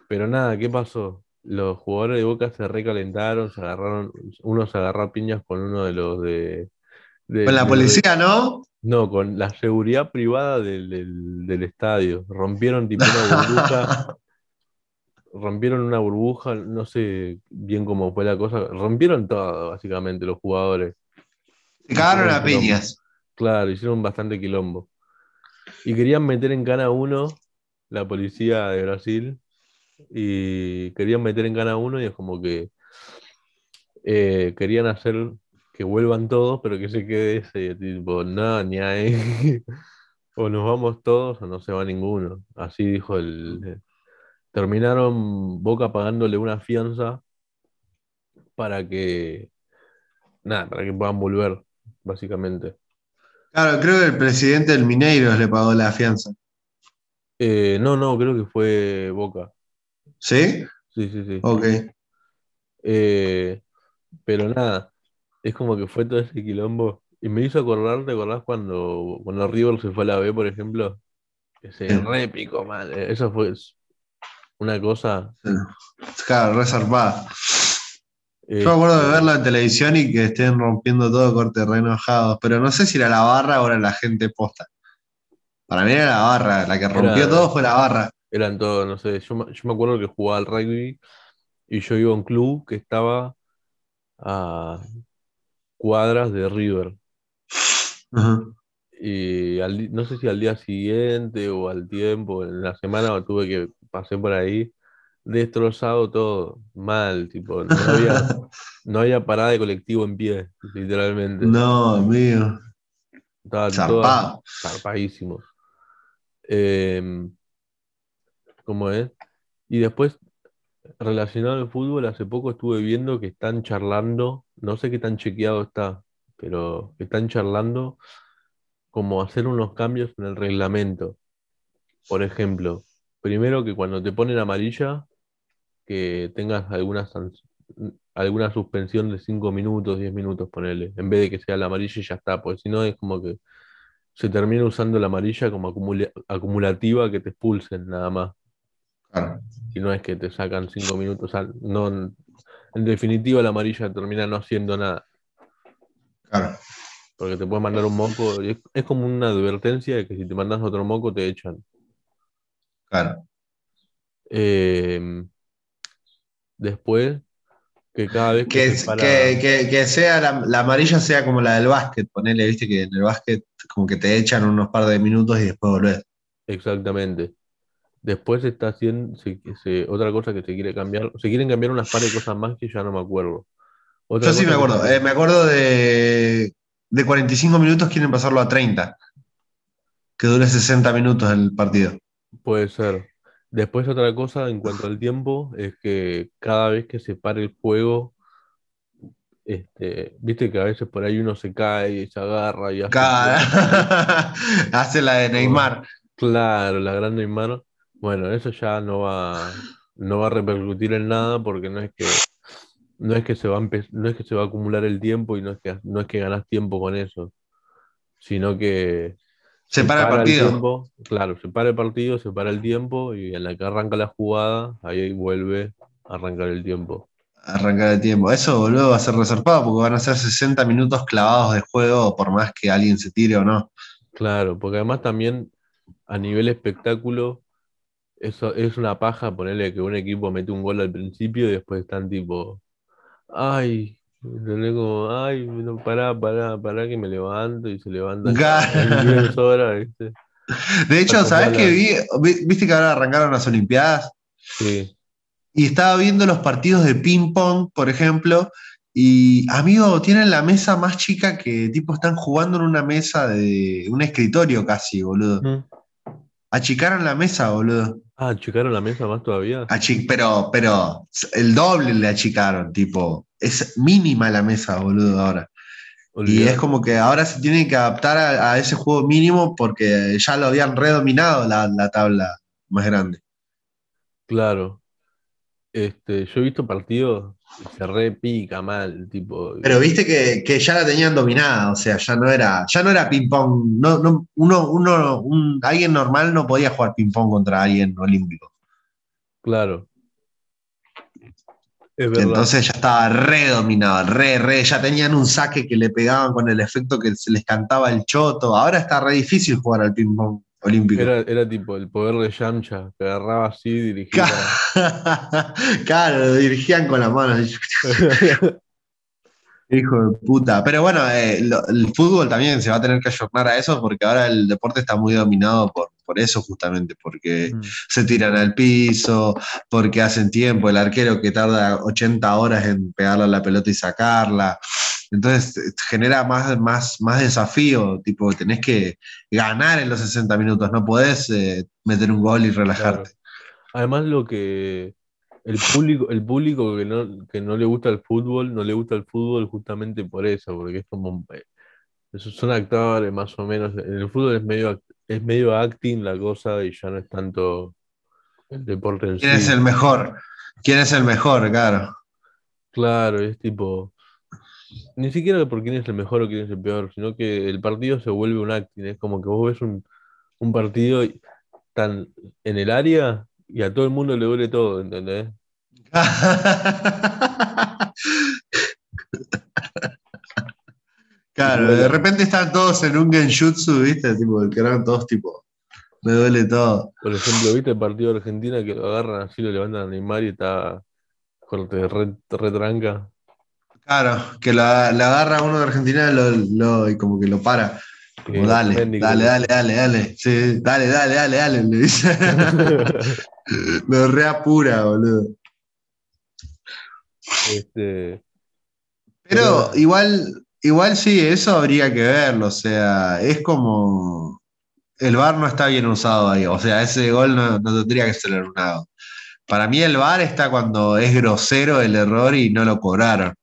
B: Pero nada, ¿qué pasó? Los jugadores de Boca se recalentaron, se agarraron, uno se agarró a piñas con uno de los de... de-
A: Con la
B: de-
A: policía, ¿no?
B: No, con la seguridad privada del, del- del estadio. Rompieron tipo una burbuja, rompieron una burbuja, no sé bien cómo fue la cosa, rompieron todo, básicamente, los jugadores.
A: Se cagaron a piñas.
B: Claro, hicieron bastante quilombo. Y querían meter en cana uno, la policía de Brasil, y querían meter en cana uno y es como que eh, querían hacer que vuelvan todos, pero que se quede ese, tipo, no, ni ahí. O nos vamos todos o no se va ninguno. Así dijo el... Terminaron Boca pagándole una fianza para que... Nada, para que puedan volver, básicamente.
A: Claro, creo que el presidente del Mineiros le pagó la fianza.
B: Eh, no, no, creo que fue Boca.
A: ¿Sí?
B: Sí, sí, sí.
A: Ok.
B: Eh, pero nada, es como que fue todo ese quilombo. Y me hizo acordar, ¿te acordás cuando, cuando River se fue a la B, por ejemplo? Ese
A: Sí.
B: re épico, man. Eso fue una cosa.
A: Claro, re zarpada.
B: Eh,
A: Yo me acuerdo de verlo en televisión y que estén rompiendo todo corte re enojados, pero no sé si era la barra o era la gente posta. Para mí era la barra, la que rompió
B: Era-
A: todo fue la barra.
B: Eran todos, no sé, yo, me- yo me acuerdo que jugaba al rugby y yo iba a un club que estaba a cuadras de River.
A: Ujú.
B: Y al no sé si al día siguiente o al tiempo, en la semana tuve que pasé por ahí, destrozado todo, mal, tipo, no había, no había parada de colectivo en pie, literalmente.
A: No.
B: Estaban todas
A: Zarpado.
B: zarpadísimos. Em, ¿cómo es? Y después, relacionado al fútbol, hace poco estuve viendo que están charlando, no sé qué tan chequeado está, pero están charlando como hacer unos cambios en el reglamento. Por ejemplo, primero que cuando te ponen amarilla, que tengas alguna, san- alguna suspensión de 5 minutos, 10 minutos, ponele, en vez de que sea la amarilla y ya está, porque si no es como que se termina usando la amarilla como acumula- acumulativa que te expulsen nada más.
A: Claro.
B: Y no es que te sacan 5 minutos, o sea, no, En definitiva, la amarilla termina no haciendo nada.
A: Claro.
B: Porque te puede mandar un moco. Es, es como una advertencia de que si te mandas otro moco te echan.
A: Claro.
B: Eh, después, que cada vez que,
A: Que,
B: para-
A: que, sea la, la amarilla sea como la del básquet, ponele, viste que en el básquet como que te echan unos par de minutos y después volvés.
B: Exactamente. Después se está haciendo se- se- otra cosa que se quiere cambiar. Se quieren cambiar unas par de cosas más que ya no me acuerdo. Otra
A: Yo sí me acuerdo, eh, me acuerdo de, de 45 minutos quieren pasarlo a 30, que dure 60 minutos el partido.
B: Puede ser. Después otra cosa en cuanto al tiempo es que cada vez que se pare el juego, este, viste que a veces por ahí uno se cae y se agarra y hace...
A: Hace la de Neymar.
B: Claro, la gran Neymar. Bueno, eso ya no va, no va a repercutir en nada porque no es que no es que se va a no es que se va a acumular el tiempo y no es que no es que ganas tiempo con eso, sino que
A: Se para el partido.
B: tiempo, claro, se para el partido, se para el tiempo y en la que arranca la jugada, ahí vuelve a arrancar el tiempo.
A: Arrancar el tiempo. Eso, boludo, va a ser reservado porque van a ser 60 minutos clavados de juego por más que alguien se tire o no.
B: Claro, porque además también a nivel espectáculo, eso es una paja ponerle que un equipo mete un gol al principio y después están tipo, ay, ¿entendés? Como, ay, no, pará, pará, pará que me levanto y se levanta
A: Ga-
B: en 10 horas, ¿viste?
A: De hecho, ¿sabes
B: bala.
A: qué vi? Vi- ¿Viste que ahora arrancaron las Olimpiadas?
B: Sí,
A: Y estaba viendo los partidos de ping-pong, por ejemplo, y amigo, tienen la mesa más chica que tipo están jugando en una mesa de un escritorio casi, boludo.
B: Mm.
A: Achicaron la mesa, boludo.
B: Ah, ¿checaron la mesa más todavía?
A: Achi- pero, pero el doble le achicaron, tipo, es mínima la mesa, boludo, ahora. Y es como que ahora se tienen que adaptar a, a ese juego mínimo porque ya lo habían redominado la, la tabla más grande.
B: Claro. Este, yo he visto partidos y se repica mal, tipo.
A: Pero viste que, que ya la tenían dominada, o sea, ya no era, ya no era ping-pong. No, no, uno, uno, un- alguien normal no podía jugar ping-pong contra alguien olímpico.
B: Claro. Es verdad.
A: Entonces ya estaba re dominado, re, re, ya tenían un saque que le pegaban con el efecto que se les cantaba el choto. Ahora está re difícil jugar al ping-pong olímpico.
B: Era, era tipo el poder de Yamcha, que agarraba así, dirigía.
A: claro, lo dirigían con la mano. Hijo de puta. Pero bueno, eh, lo- el fútbol también se va a tener que ayornar a eso porque ahora el deporte está muy dominado por, por eso justamente, porque
B: Mm.
A: se tiran al piso, porque hacen tiempo, el arquero que tarda 80 horas en pegarle a la pelota y sacarla. Entonces eh, genera más, más, más desafío, tipo, tenés que ganar en los 60 minutos, no podés eh, meter un gol y relajarte.
B: Además, lo que el público, el público que no, que no le gusta el fútbol, no le gusta el fútbol justamente por eso, porque es como eh, son actores más o menos. En el fútbol es medio es medio acting la cosa y ya no es tanto el deporte en
A: ¿Quién
B: sí.
A: es el mejor? ¿Quién es el mejor? Claro.
B: Claro, es tipo. Ni siquiera por quién es el mejor o quién es el peor, sino que el partido se vuelve un acting. Es como que vos ves un, un partido tan en el área y a todo el mundo le duele todo, ¿entendés?
A: Claro, de repente están todos en un genjutsu, ¿viste? Tipo, que eran todos tipo, me duele todo.
B: Por ejemplo, ¿viste el partido de Argentina que lo agarran así, lo levantan a Neymar y está corte re, retranca?
A: Claro, que la, la agarra uno de Argentina lo, lo- y como que lo para. Como, dale, dale, dale, dale, dale. Sí, dale, dale, dale, dale, le dice. lo reapura, boludo.
B: Este,
A: Pero
B: Pero-
A: igual, igual sí, eso habría que verlo. O sea, es como. El VAR no está bien usado ahí. O sea, ese gol no, tendría que ser anulado. Para mí, el VAR está cuando es grosero el error y no lo cobraron.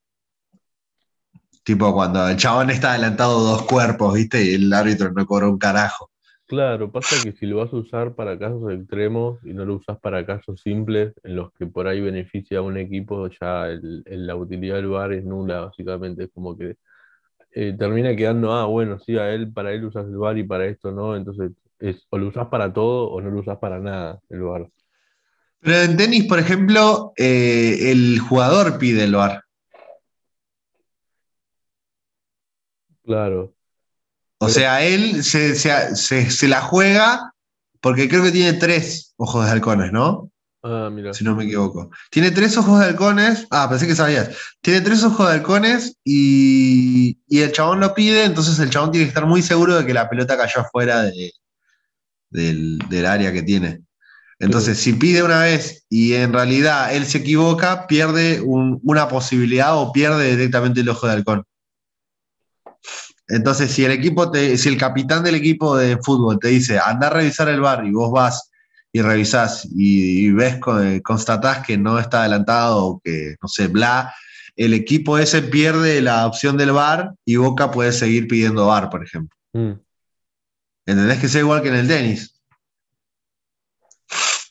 A: Tipo cuando el chabón está adelantado dos cuerpos, ¿viste? Y el árbitro no cobró un carajo.
B: claro, pasa que si lo vas a usar para casos extremos y no lo usas para casos simples en los que por ahí beneficia a un equipo, ya el- la utilidad del VAR es nula, básicamente. Es como que eh, termina quedando, ah, bueno, sí, a él, para él usas el VAR y para esto no, entonces es, o lo usas para todo o no lo usas para nada, el VAR.
A: Pero en tenis, por ejemplo, eh, el jugador pide el VAR.
B: Claro.
A: O sea, él se, se- se- se la juega porque creo que tiene tres ojos de halcones, ¿no?
B: Ah.
A: Si no me equivoco. Tiene tres ojos de halcones. Ah, pensé que sabías. Tiene tres ojos de halcones y, y el chabón lo pide, entonces el chabón tiene que estar muy seguro de que la pelota cayó afuera de- del, del área que tiene. Entonces, si pide una vez y en realidad él se equivoca, pierde un- una posibilidad o pierde directamente el ojo de halcón. Entonces, si el equipo te, si el capitán del equipo de fútbol te dice, anda a revisar el bar y vos vas y revisás y, y ves, eh, constatás que no está adelantado o que, no sé, bla, el equipo ese pierde la opción del bar y Boca puede seguir pidiendo bar, por ejemplo.
B: Mm,
A: ¿Entendés que sea igual que en el tenis?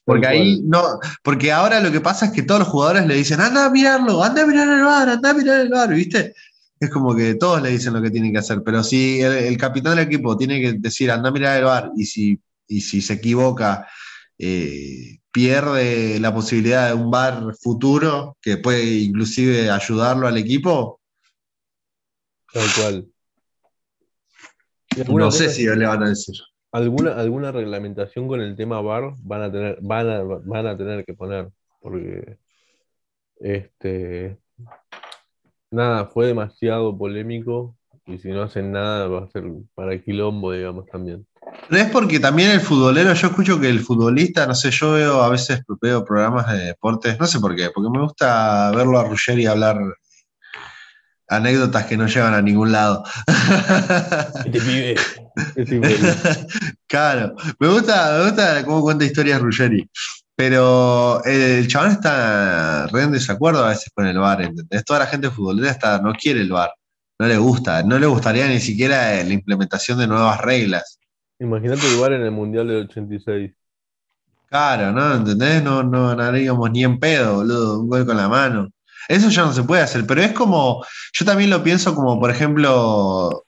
A: Porque ahí no, porque ahora lo que pasa es que todos los jugadores le dicen, anda a mirarlo, anda a mirar el bar, anda a mirar el bar, ¿viste? Es como que todos le dicen lo que tienen que hacer, pero si el, el capitán del equipo tiene que decir, anda a mirar el bar, y si, y si se equivoca, eh, pierde la posibilidad de un bar futuro que puede inclusive ayudarlo al equipo,
B: tal cual.
A: No sé si le van a decir.
B: alguna, alguna reglamentación con el tema VAR van a tener, van a, van a tener que poner, porque este nada, fue demasiado polémico y si no hacen nada va a ser para quilombo, digamos, también.
A: Pero es porque también el futbolero, yo escucho que el futbolista, no sé, yo veo a veces veo programas de deportes, no sé por qué, porque me gusta verlo a Ruggeri hablar anécdotas que no llevan a ningún lado.
B: Este pibe.
A: Claro, me gusta, me gusta cómo cuenta historias Ruggeri. Pero el chabón está re en desacuerdo a veces con el VAR, ¿entendés? Toda la gente futbolera está, no quiere el VAR, no le gusta, no le gustaría ni siquiera la implementación de nuevas reglas.
B: Imagínate igual en el Mundial del 86.
A: Claro, ¿no? ¿Entendés? No, no ganaríamos ni en pedo, boludo, un gol con la mano. Eso ya no se puede hacer, pero es como, yo también lo pienso como, por ejemplo,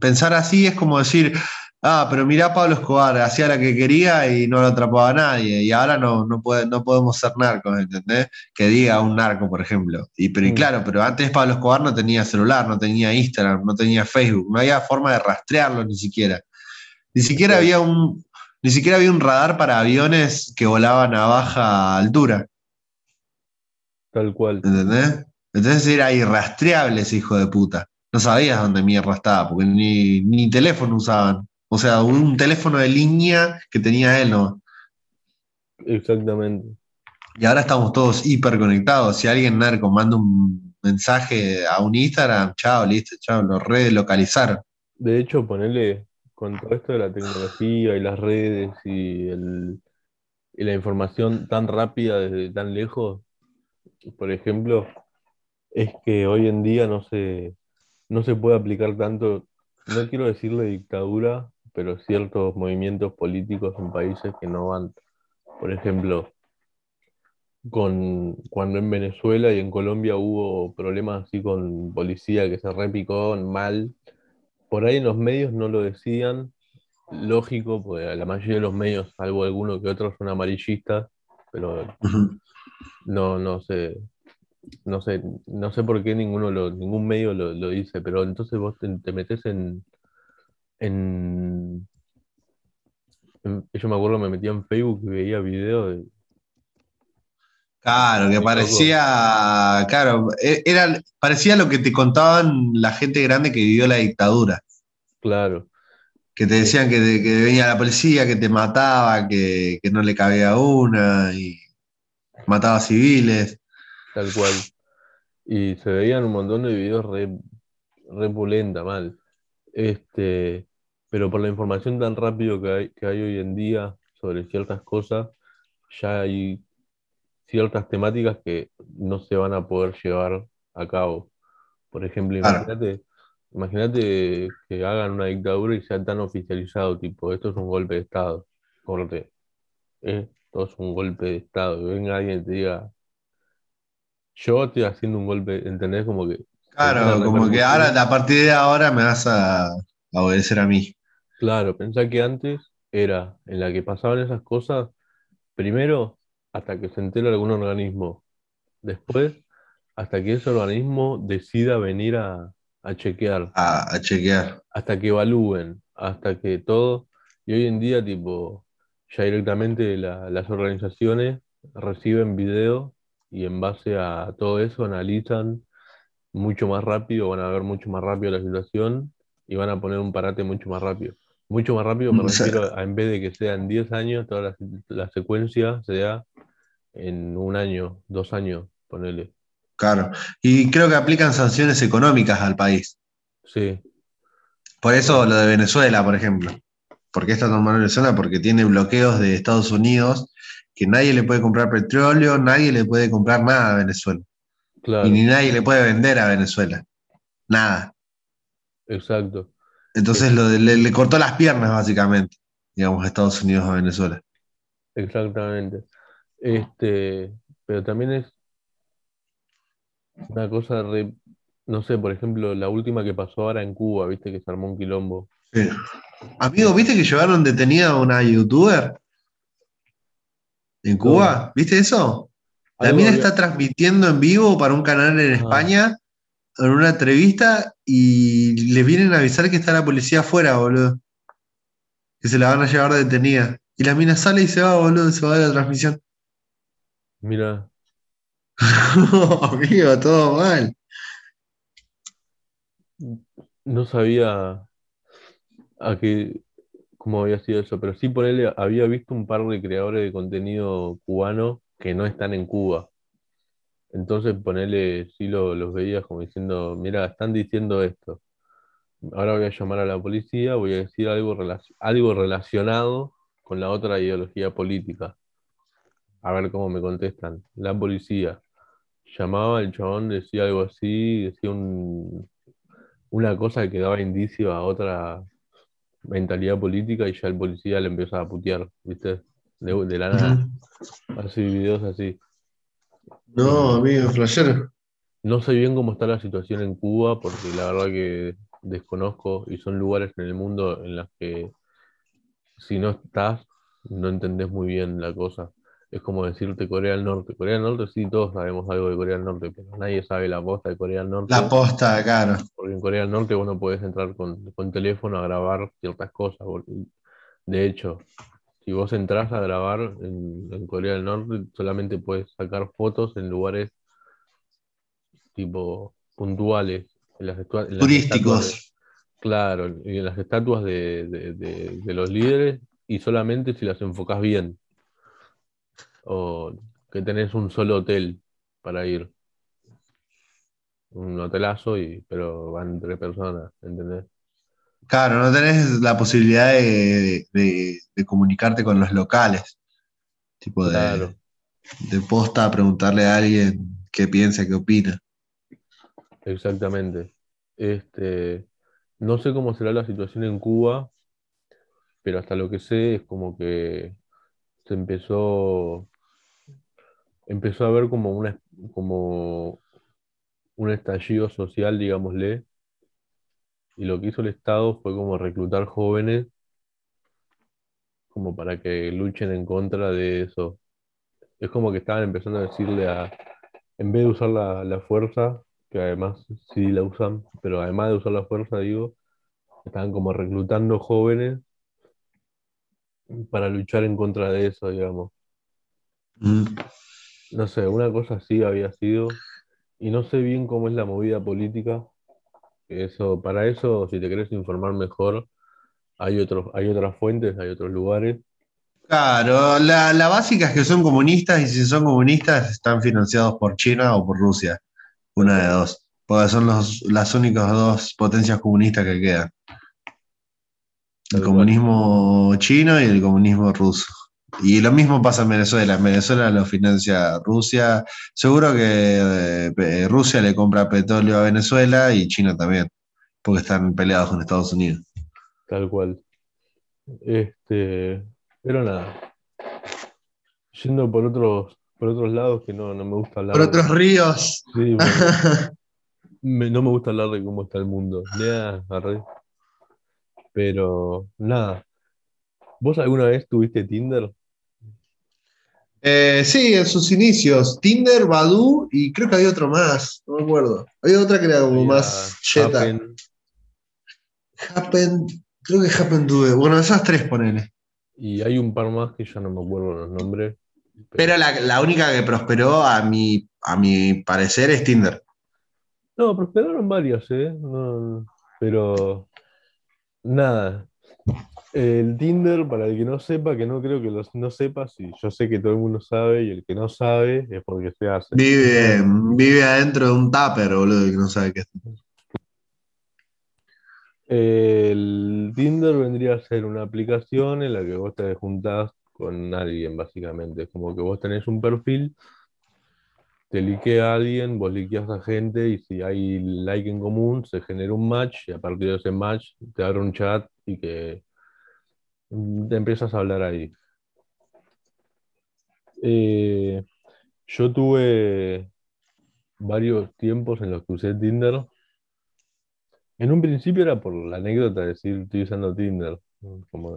A: pensar así es como decir, ah, pero mirá Pablo Escobar, hacía la que quería y no lo atrapaba a nadie, y ahora no, no, puede, no podemos ser narcos, ¿entendés? Que diga un narco, por ejemplo. Y, pero, y
B: Mm.
A: claro, pero antes Pablo Escobar no tenía celular, no tenía Instagram, no tenía Facebook, no había forma de rastrearlo ni siquiera. Ni siquiera había un, ni siquiera había un radar para aviones que volaban a baja altura,
B: Tal cual.
A: ¿entendés? Entonces era irrastreable ese hijo de puta. No sabías dónde mierda estaba, porque ni, ni teléfono usaban. O sea, un teléfono de línea que tenía él, ¿no?
B: Exactamente.
A: Y ahora estamos todos hiper conectados. Si alguien narco manda un mensaje a un Instagram, chao, listo, chao, lo relocalizaron.
B: De hecho, ponerle con todo esto de la tecnología y las redes y, el- y la información tan rápida desde tan lejos, por ejemplo, es que hoy en día no se, no se puede aplicar tanto, no quiero decirle dictadura, pero ciertos movimientos políticos en países que no van, por ejemplo, con, cuando en Venezuela y en Colombia hubo problemas así con policía que se repicó mal, por ahí en los medios no lo decían, lógico, porque la mayoría de los medios, salvo algunos que otros, son amarillistas, pero no, no sé, no sé, no sé por qué ninguno lo, ningún medio lo, lo dice, pero entonces vos te, te metes en, en, en- yo me acuerdo me metía en Facebook y veía videos de,
A: Claro, que parecía, claro, e- era, parecía lo que te contaban la gente grande que vivió la dictadura.
B: claro,
A: Que te decían que, te- que venía la policía, que te mataba, que, que no le cabía una y mataba civiles.
B: tal cual. Y se veían un montón de videos re, re pulenta, mal. Este, pero por la información tan rápido que hay, que hay hoy en día sobre ciertas cosas, ya hay ciertas temáticas que no se van a poder llevar a cabo. Por ejemplo,
A: Claro.
B: imagínate, imagínate que hagan una dictadura y sea tan oficializado, tipo, esto es un golpe de Estado, corte, esto es un golpe de Estado, que venga alguien y te diga, yo estoy haciendo un golpe, ¿entendés? Como que
A: Claro, como que ahora, a partir de ahora me vas a, a obedecer a mí.
B: Claro, pensá que antes era en la que pasaban esas cosas, primero hasta que se entere algún organismo. Después, hasta que ese organismo decida venir a, chequear.
A: A, a, chequear.
B: Hasta que evalúen, hasta que todo. Y hoy en día, tipo, ya directamente las organizaciones reciben video y en base a todo eso analizan mucho más rápido, van a ver mucho más rápido la situación y van a poner un parate mucho más rápido. Mucho más rápido me refiero a en vez de que sean 10 años, toda la, la secuencia sea en un año, dos años, ponele.
A: Claro. Y creo que aplican sanciones económicas al país.
B: Sí.
A: Por eso lo de Venezuela, por ejemplo. ¿Por qué está tomando Venezuela? Porque tiene bloqueos de Estados Unidos, que nadie le puede comprar petróleo, nadie le puede comprar nada a Venezuela. Y ni nadie le puede vender a Venezuela. Nada.
B: Exacto.
A: Entonces lo le, cortó las piernas, básicamente, digamos, a Estados Unidos a Venezuela.
B: Exactamente. Este, pero también es una cosa no sé, por ejemplo, la última que pasó ahora en Cuba, viste que se armó un quilombo.
A: Amigo, ¿viste que llevaron detenida a una youtuber? ¿En Cuba? ¿Viste eso? La mina está transmitiendo en vivo para un canal en España en una entrevista y les vienen a avisar que está la policía afuera, boludo. Que se la van a llevar detenida. Y la mina sale y se va, boludo, se va de la transmisión.
B: Mira.
A: Amigo, todo mal.
B: No sabía a qué, cómo había sido eso, pero sí por él había visto un par de creadores de contenido cubano que no están en Cuba. Entonces ponele, sí lo, los veías como diciendo, mira, están diciendo esto. Ahora voy a llamar a la policía, voy a decir algo, algo relacionado con la otra ideología política. A ver cómo me contestan. La policía. Llamaba, el chabón decía algo así, decía una cosa que daba indicio a otra mentalidad política y ya el policía le empezaba a putear, ¿viste? De, la nada. Así, videos así.
A: No, amigo, flashero.
B: No sé bien cómo está la situación en Cuba, porque la verdad que desconozco y son lugares en el mundo en los que si no estás, no entendés muy bien la cosa. Es como decirte Corea del Norte. Corea del Norte sí, todos sabemos algo de Corea del Norte, pero nadie sabe la posta de Corea del Norte.
A: La posta, claro.
B: Porque en Corea del Norte vos no podés entrar con, con teléfono a grabar ciertas cosas. De hecho, si vos entras a grabar en, Corea del Norte, solamente puedes sacar fotos en lugares tipo puntuales, en las,
A: turísticos.
B: claro, en las estatuas de, los líderes y solamente si las enfocas bien. O que tenés un solo hotel para ir. Un hotelazo, y, pero van tres personas, ¿entendés?
A: Claro, no tenés la posibilidad de, comunicarte con los locales. Tipo de, de posta a preguntarle a alguien qué piensa, qué opina.
B: Exactamente. Este, no sé cómo será la situación en Cuba, pero hasta lo que sé es como que se empezó, empezó a ver como una, como un estallido social, digámosle, y lo que hizo el Estado fue como reclutar jóvenes como para que luchen en contra de eso. Es como que estaban empezando a decirle a, en vez de usar la, fuerza, que además sí la usan, pero además de usar la fuerza, digo, estaban como reclutando jóvenes para luchar en contra de eso, digamos. Mm. No sé, una cosa así había sido, y no sé bien cómo es la movida política, eso, para eso, si te querés informar mejor, hay, otros, hay otras fuentes, hay otros lugares.
A: Claro, la, básica es que son comunistas y si son comunistas están financiados por China o por Rusia, una de dos, porque son los, las únicas dos potencias comunistas que quedan. El comunismo chino y el comunismo ruso. Y lo mismo pasa en Venezuela. En Venezuela lo financia Rusia. Seguro que eh, Rusia le compra petróleo a Venezuela y China también, porque están peleados con Estados Unidos.
B: Tal cual. Este, pero nada. Yendo por otros, por otros lados que no, me gusta hablar.
A: Por otros ríos. Sí,
B: no me gusta hablar de cómo está el mundo. Pero nada. ¿Vos alguna vez tuviste Tinder?
A: Eh, sí, en sus inicios. Tinder, Badu y creo que hay otro más. No me acuerdo. Había otra que era como
B: Había
A: más cheta.
B: Happen,
A: Happen, creo que Happen Dude. Bueno, esas tres ponele.
B: y hay un par más que ya no me acuerdo los nombres.
A: Pero la, la única que prosperó, a mi, a mi parecer, es Tinder.
B: No, prosperaron varias, ¿eh? No, pero nada. El Tinder, para el que no sepa, que no creo que los, no sepa, si yo sé que todo el mundo sabe y el que no sabe es porque se hace.
A: Vive, vive adentro de un tupper, boludo, que no sabe qué es.
B: El Tinder vendría a ser una aplicación en la que vos te juntás con alguien, básicamente. Es como que vos tenés un perfil, te liquea a alguien, vos liqueas a gente y si hay like en común, se genera un match y a partir de ese match te abre un chat y que te empiezas a hablar ahí. Eh, yo tuve varios tiempos en los que usé Tinder. En un principio era por la anécdota de decir estoy usando Tinder. Como,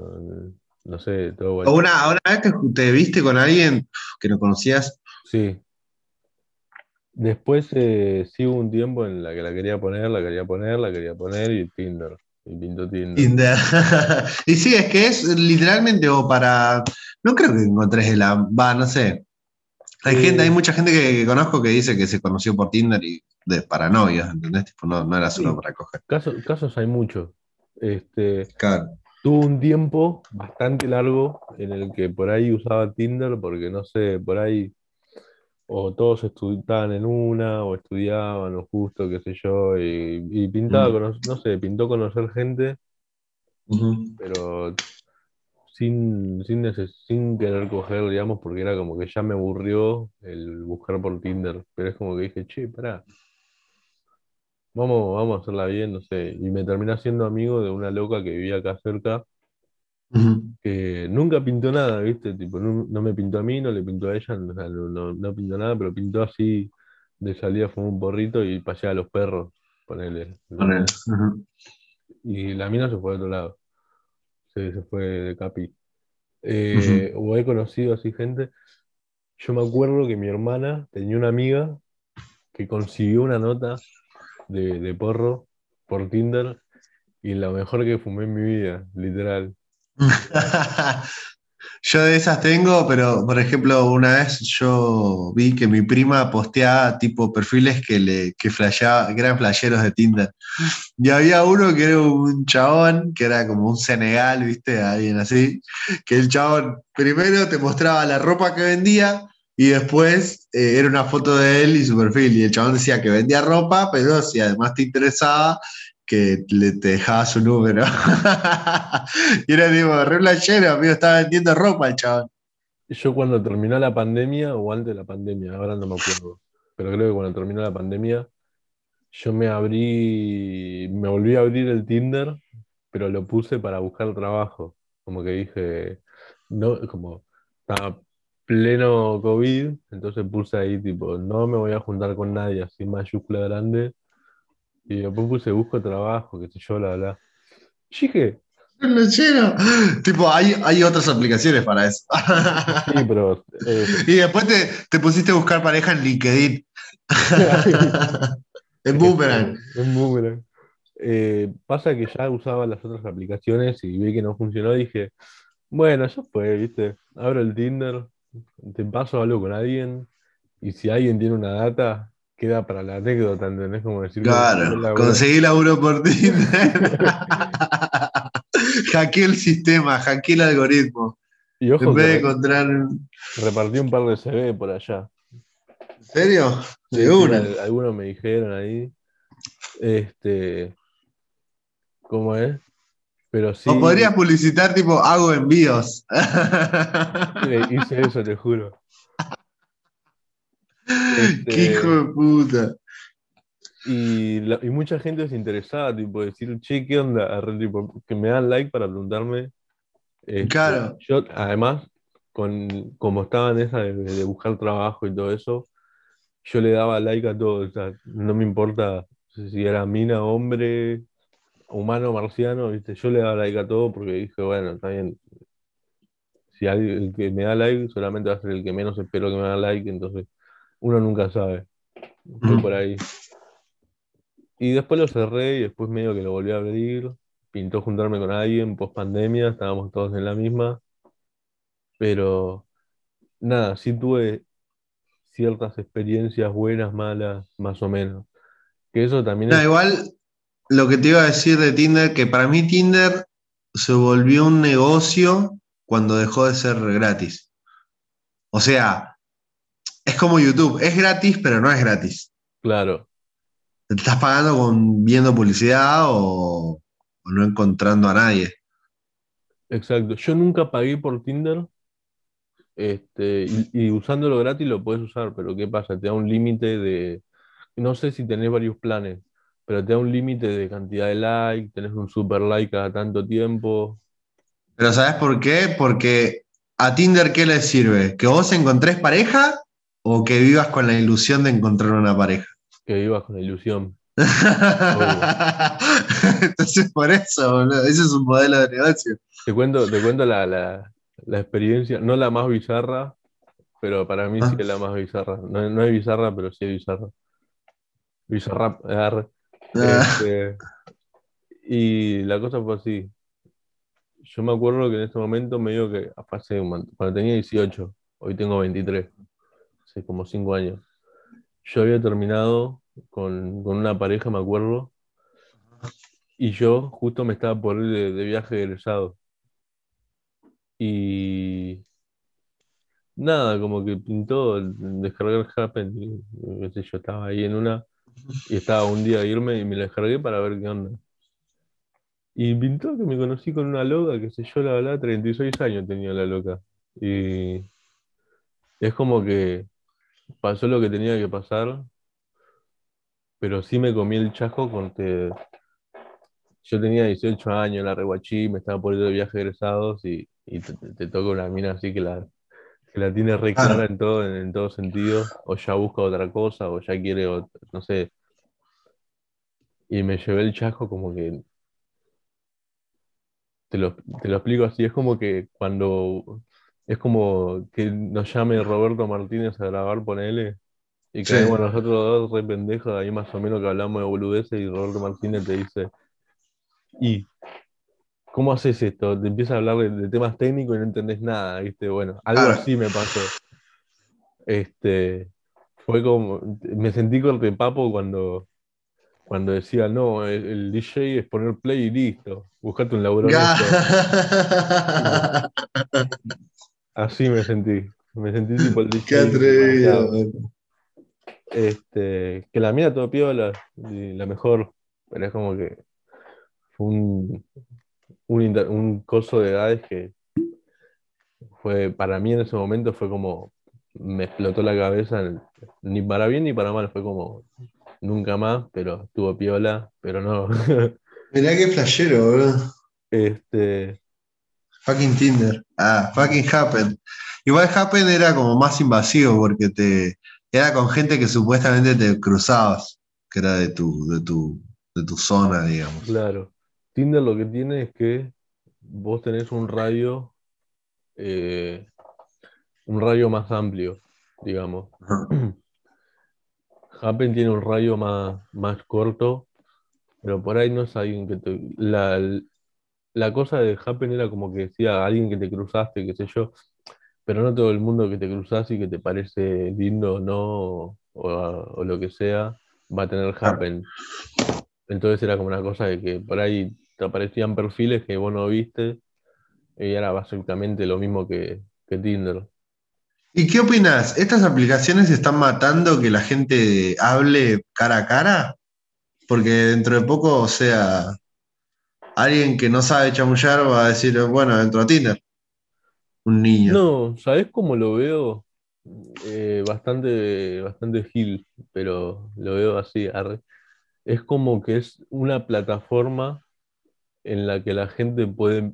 B: no sé, todo
A: O Una, una vez te viste con alguien que no conocías.
B: Sí. Después eh, sí hubo un tiempo en la que la quería poner, la quería poner, la quería poner y Tinder. Y pintó Tinder.
A: Tinder. y sí, es que es literalmente o para. No creo que encontres el. Va, no sé. Hay
B: Sí.
A: gente, hay mucha gente que, que conozco que dice que se conoció por Tinder y de para novios, ¿entendés? Tipo, no, no era solo
B: Sí.
A: para coger.
B: Casos, casos hay muchos. Este,
A: Claro.
B: tuve un tiempo bastante largo en el que por ahí usaba Tinder porque no sé, por ahí o todos estaban en una o estudiaban o justo, qué sé yo, y, y pintaba, cono- no sé, pintó conocer gente, pero sin, sin, sin querer coger, digamos, porque era como que ya me aburrió el buscar por Tinder, pero es como que dije, che, pará, vamos, vamos a hacerla bien, no sé, y me terminé siendo amigo de una loca que vivía acá cerca, Que nunca pintó nada, ¿viste? Tipo, no, no me pintó a mí, no le pintó a ella, no, no- no pintó nada, pero pintó así de salida, fumó un porrito y paseaba a los perros, ponele.
A: Ponele. Ujú.
B: Y la mina se fue a otro lado, se, se fue de capi. Eh, O he conocido así gente. Yo me acuerdo que mi hermana tenía una amiga que consiguió una nota de, de porro por Tinder y la mejor que fumé en mi vida, literal.
A: Yo de esas tengo, pero por ejemplo, una vez yo vi que mi prima posteaba tipo perfiles que le que flasheaba- que eran de Tinder. Y había uno que era un chabón, que era como un Senegal, ¿viste? Alguien así, que el chabón primero te mostraba la ropa que vendía y después eh, era una foto de él y su perfil. Y el chabón decía que vendía ropa, pero si además te interesaba, que le, te dejaba su número. y era tipo, re flashero, amigo, estaba vendiendo ropa el chabón.
B: Yo cuando terminó la pandemia, o antes de la pandemia, ahora no me acuerdo, pero creo que cuando terminó la pandemia, yo me abrí, me volví a abrir el Tinder, pero lo puse para buscar trabajo. Como que dije, no, como estaba pleno COVID, entonces puse ahí tipo, no me voy a juntar con nadie, así mayúscula grande, y después puse busco trabajo, qué sé yo, la bla. Y dije,
A: Flashero. Tipo, hay, hay otras aplicaciones para eso.
B: sí, pero eh,
A: y después te, te pusiste a buscar pareja en LinkedIn. en Boomerang.
B: En Boomerang. Eh, pasa que ya usaba las otras aplicaciones y vi que no funcionó. Dije, bueno, ya fue, ¿viste? Abro el Tinder, te paso algo con alguien y si alguien tiene una data, queda para la anécdota, ¿entendés? Como decir,
A: Claro,
B: "Hola,
A: conseguí laburo por Tinder. hackeé el sistema, hackeé el algoritmo.
B: Y ojo
A: En vez de encontrar. ¿En
B: repartí un par de CV por allá.
A: serio?
B: Sí,
A: De
B: sí,
A: una.
B: al- algunos me dijeron ahí. Este, ¿cómo es? Pero sí,
A: O podrías publicitar, tipo, hago envíos.
B: hice eso, te juro.
A: Qué
B: Este,
A: hijo de puta.
B: Y, la- y mucha gente se interesaba, tipo, decir, che, ¿qué onda? Tipo, que me dan like para preguntarme. Este,
A: Claro.
B: Yo, además, con, como estaba en esa de, de buscar trabajo y todo eso, yo le daba like a todo. O sea, no me importa si era mina, hombre, humano, marciano, ¿viste? Yo le daba like a todo porque dije, bueno, está bien. si hay, el que me da like solamente va a ser el que menos espero que me da like, entonces uno nunca sabe. Fue por ahí. Y después lo cerré y después medio que lo volví a abrir. Pintó juntarme con alguien post pandemia, estábamos todos en la misma. Pero nada, sí tuve ciertas experiencias buenas, malas, más o menos. Que eso también
A: No, igual lo que te iba a decir de Tinder, que para mí Tinder se volvió un negocio cuando dejó de ser gratis. O sea, es como YouTube, es gratis, pero no es gratis.
B: Claro,
A: Te estás pagando con viendo publicidad o, o no encontrando a nadie.
B: exacto. Yo nunca pagué por Tinder. Este, y, y usándolo gratis lo puedes usar, pero ¿qué pasa? Te da un límite de, no sé si tenés varios planes, pero te da un límite de cantidad de like, tenés un super like cada tanto tiempo.
A: Pero ¿sabes por qué? Porque a Tinder, ¿qué le sirve? ¿Que vos encontrés pareja o que vivas con la ilusión de encontrar una pareja?
B: que vivas con la ilusión.
A: Entonces, por eso, boludo, ese es un modelo de negocio.
B: Te cuento, te cuento la, la- la experiencia, no la más bizarra, pero para mí sí
A: Ah.
B: es la más bizarra. No, no es bizarra, pero sí es bizarra. Bizarra. Este, y la cosa fue así. Yo me acuerdo que en ese momento me digo que hace cuando tenía 18, hoy tengo 23, hace como 5 años. Yo había terminado con, con una pareja, me acuerdo, y yo justo me estaba por ir de, de viaje egresado. Y nada, como que pintó descargar Happen, yo, estaba ahí en una, y estaba un día a irme y me la descargué para ver qué onda. Y pintó que me conocí con una loca, que sé yo, la verdad, 36 años tenía la loca. Y es como que pasó lo que tenía que pasar, pero sí me comí el chasco con que yo tenía 18 años, la reguachí, me estaba ir de viaje egresados y, y te, te- toca una mina así que la, que la tiene re clara en todo, en, en todo sentido, o ya busca otra cosa, o ya quiere, ot- no sé. Y me llevé el chasco como que Te lo, te lo explico así, es como que cuando es como que nos llame Roberto Martínez a grabar, ponele, y
A: Sí.
B: caemos nosotros dos re pendejos, ahí más o menos que hablamos de boludeces, y Roberto Martínez te dice, ¿y cómo haces esto? Te empieza a hablar de, de temas técnicos y no entendés nada, ¿viste? Bueno, algo
A: Claro.
B: así me pasó. Este, fue como, me sentí cortepapo cuando, cuando decía, no, el, el DJ es poner play y listo, buscate un laburo honesto". Así me sentí. Me sentí tipo el.
A: Qué atrevido.
B: Este, que la mía todo piola, y la mejor, pero es como que fue un, un, inter- un coso de edades que fue, para mí en ese momento fue como, me explotó la cabeza, ni para bien ni para mal, fue como, nunca más, pero estuvo piola, pero no.
A: Mirá qué flashero, boludo.
B: Este,
A: Fucking Tinder. Ah, fucking Happen. Igual Happen era como más invasivo porque te era con gente que supuestamente te cruzabas, que era de tu, de tu, de tu zona, digamos.
B: Claro. Tinder lo que tiene es que vos tenés un radio, eh, un radio más amplio, digamos. Happen tiene un radio más, más corto, pero por ahí no es alguien que te... La, la cosa de Happen era como que decía alguien que te cruzaste, qué sé yo, pero no todo el mundo que te cruzas y que te parece lindo no, o, o lo que sea, va a tener Happen. Entonces era como una cosa de que por ahí te aparecían perfiles que vos no viste y era básicamente lo mismo que, que Tinder.
A: ¿Y qué opinas? ¿Estas aplicaciones están matando que la gente hable cara a cara? Porque dentro de poco, o sea, alguien que no sabe chamullar va a decir, bueno, dentro de Tinder. Un niño.
B: No, ¿sabés cómo lo veo? Eh, bastante, bastante gil, pero lo veo así, arre. Es como que es una plataforma en la que la gente puede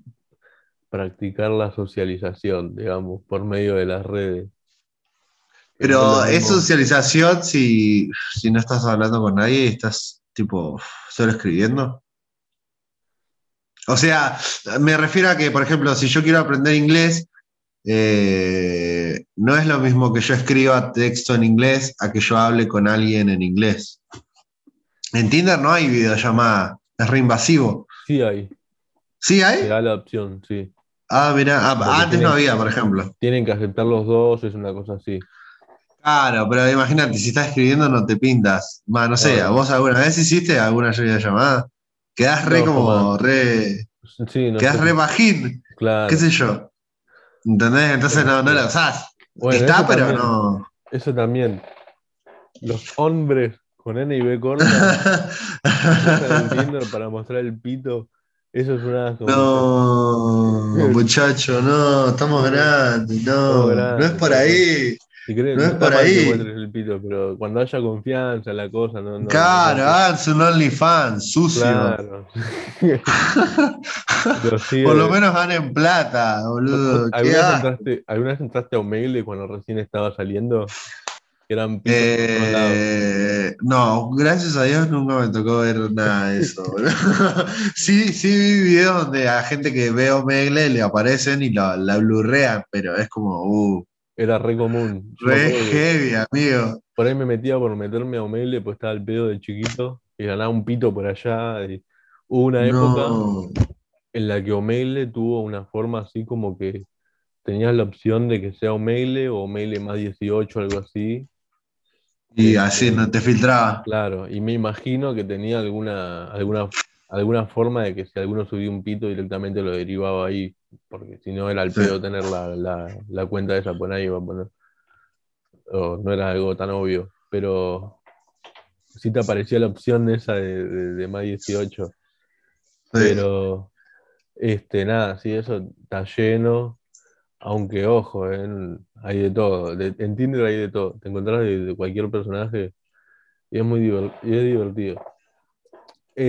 B: practicar la socialización, digamos, por medio de las redes.
A: Pero es socialización si, si no estás hablando con nadie y estás tipo solo escribiendo. O sea, me refiero a que, por ejemplo, si yo quiero aprender inglés eh, no es lo mismo que yo escriba texto en inglés a que yo hable con alguien en inglés. En Tinder no hay videollamada, es reinvasivo.
B: Sí hay.
A: ¿Sí
B: Te
A: hay?
B: da la opción, sí.
A: Ah, mira,
B: Porque
A: antes no había, por ejemplo.
B: Tienen que aceptar los dos, es una cosa así.
A: Claro, pero imagínate, si estás escribiendo no te pintas. No sé. ¿vos alguna vez hiciste alguna videollamada? Quedás re
B: No,
A: como, re,
B: Sí, no
A: quedás
B: sé.
A: re bajín,
B: Claro.
A: qué sé yo. ¿Entendés? Entonces no, no la usás.
B: Bueno,
A: Está, pero
B: también,
A: no.
B: Eso también. Los hombres con N y B corta para mostrar el pito. Eso es una
A: No, muchacho, no, estamos grandes, no, no es por ahí.
B: Si querés,
A: no es
B: está
A: por ahí.
B: el pito, pero cuando haya confianza, la cosa, no. no
A: Claro,
B: no-
A: háganse un OnlyFans, sucio.
B: Claro. Sí,
A: Por lo menos ganen plata, boludo.
B: ¿Alguna vez, entraste, ¿Alguna vez entraste a Omegle cuando recién estaba saliendo? Eran pitos.
A: Eh, no, gracias a Dios nunca me tocó ver nada de eso. boludo. sí, sí vi videos donde a gente que ve Omegle le aparecen y la, la blurrean, pero es como, uh,
B: Era re común. Yo
A: re heavy, amigo.
B: por ahí me metía por meterme a Omegle, pues estaba el pedo de chiquito y ganaba un pito por allá. y hubo una época
A: No.
B: en la que Omegle tuvo una forma así como que tenías la opción de que sea Omegle o Omegle más 18, algo así.
A: Y
B: Este,
A: así no te filtraba.
B: Claro, y me imagino que tenía alguna, alguna, alguna forma de que si alguno subía un pito directamente lo derivaba ahí, porque si no era el
A: Sí.
B: pedo tener la, la, la cuenta esa, pues nadie iba a poner. O no era algo tan obvio, pero sí te aparecía la opción esa de, de, de más 18.
A: Sí.
B: Pero, este, nada, sí, eso está lleno, aunque ojo, eh, hay de todo, de- en Tinder hay de todo, te encontrás de, cualquier personaje y es muy y es divertido.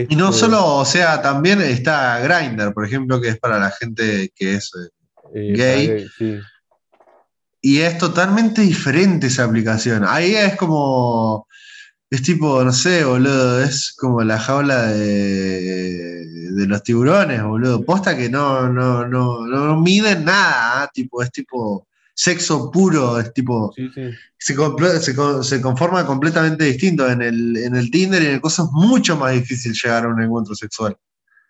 A: Y no
B: Este,
A: solo, o sea, también está Grindr, por ejemplo, que es para la gente que es. eh,
B: eh,
A: gay.
B: sí,
A: Y es totalmente diferente esa aplicación. Ahí es como. Es tipo, no sé, boludo. Es como la jaula de, de los tiburones, boludo. Posta que no, no, no, no miden nada. ¿ah? Tipo, es tipo sexo puro. Es tipo.
B: sí, sí.
A: Se, conforma completamente distinto. En el, en el Tinder y en el coso es mucho más difícil llegar a un encuentro sexual.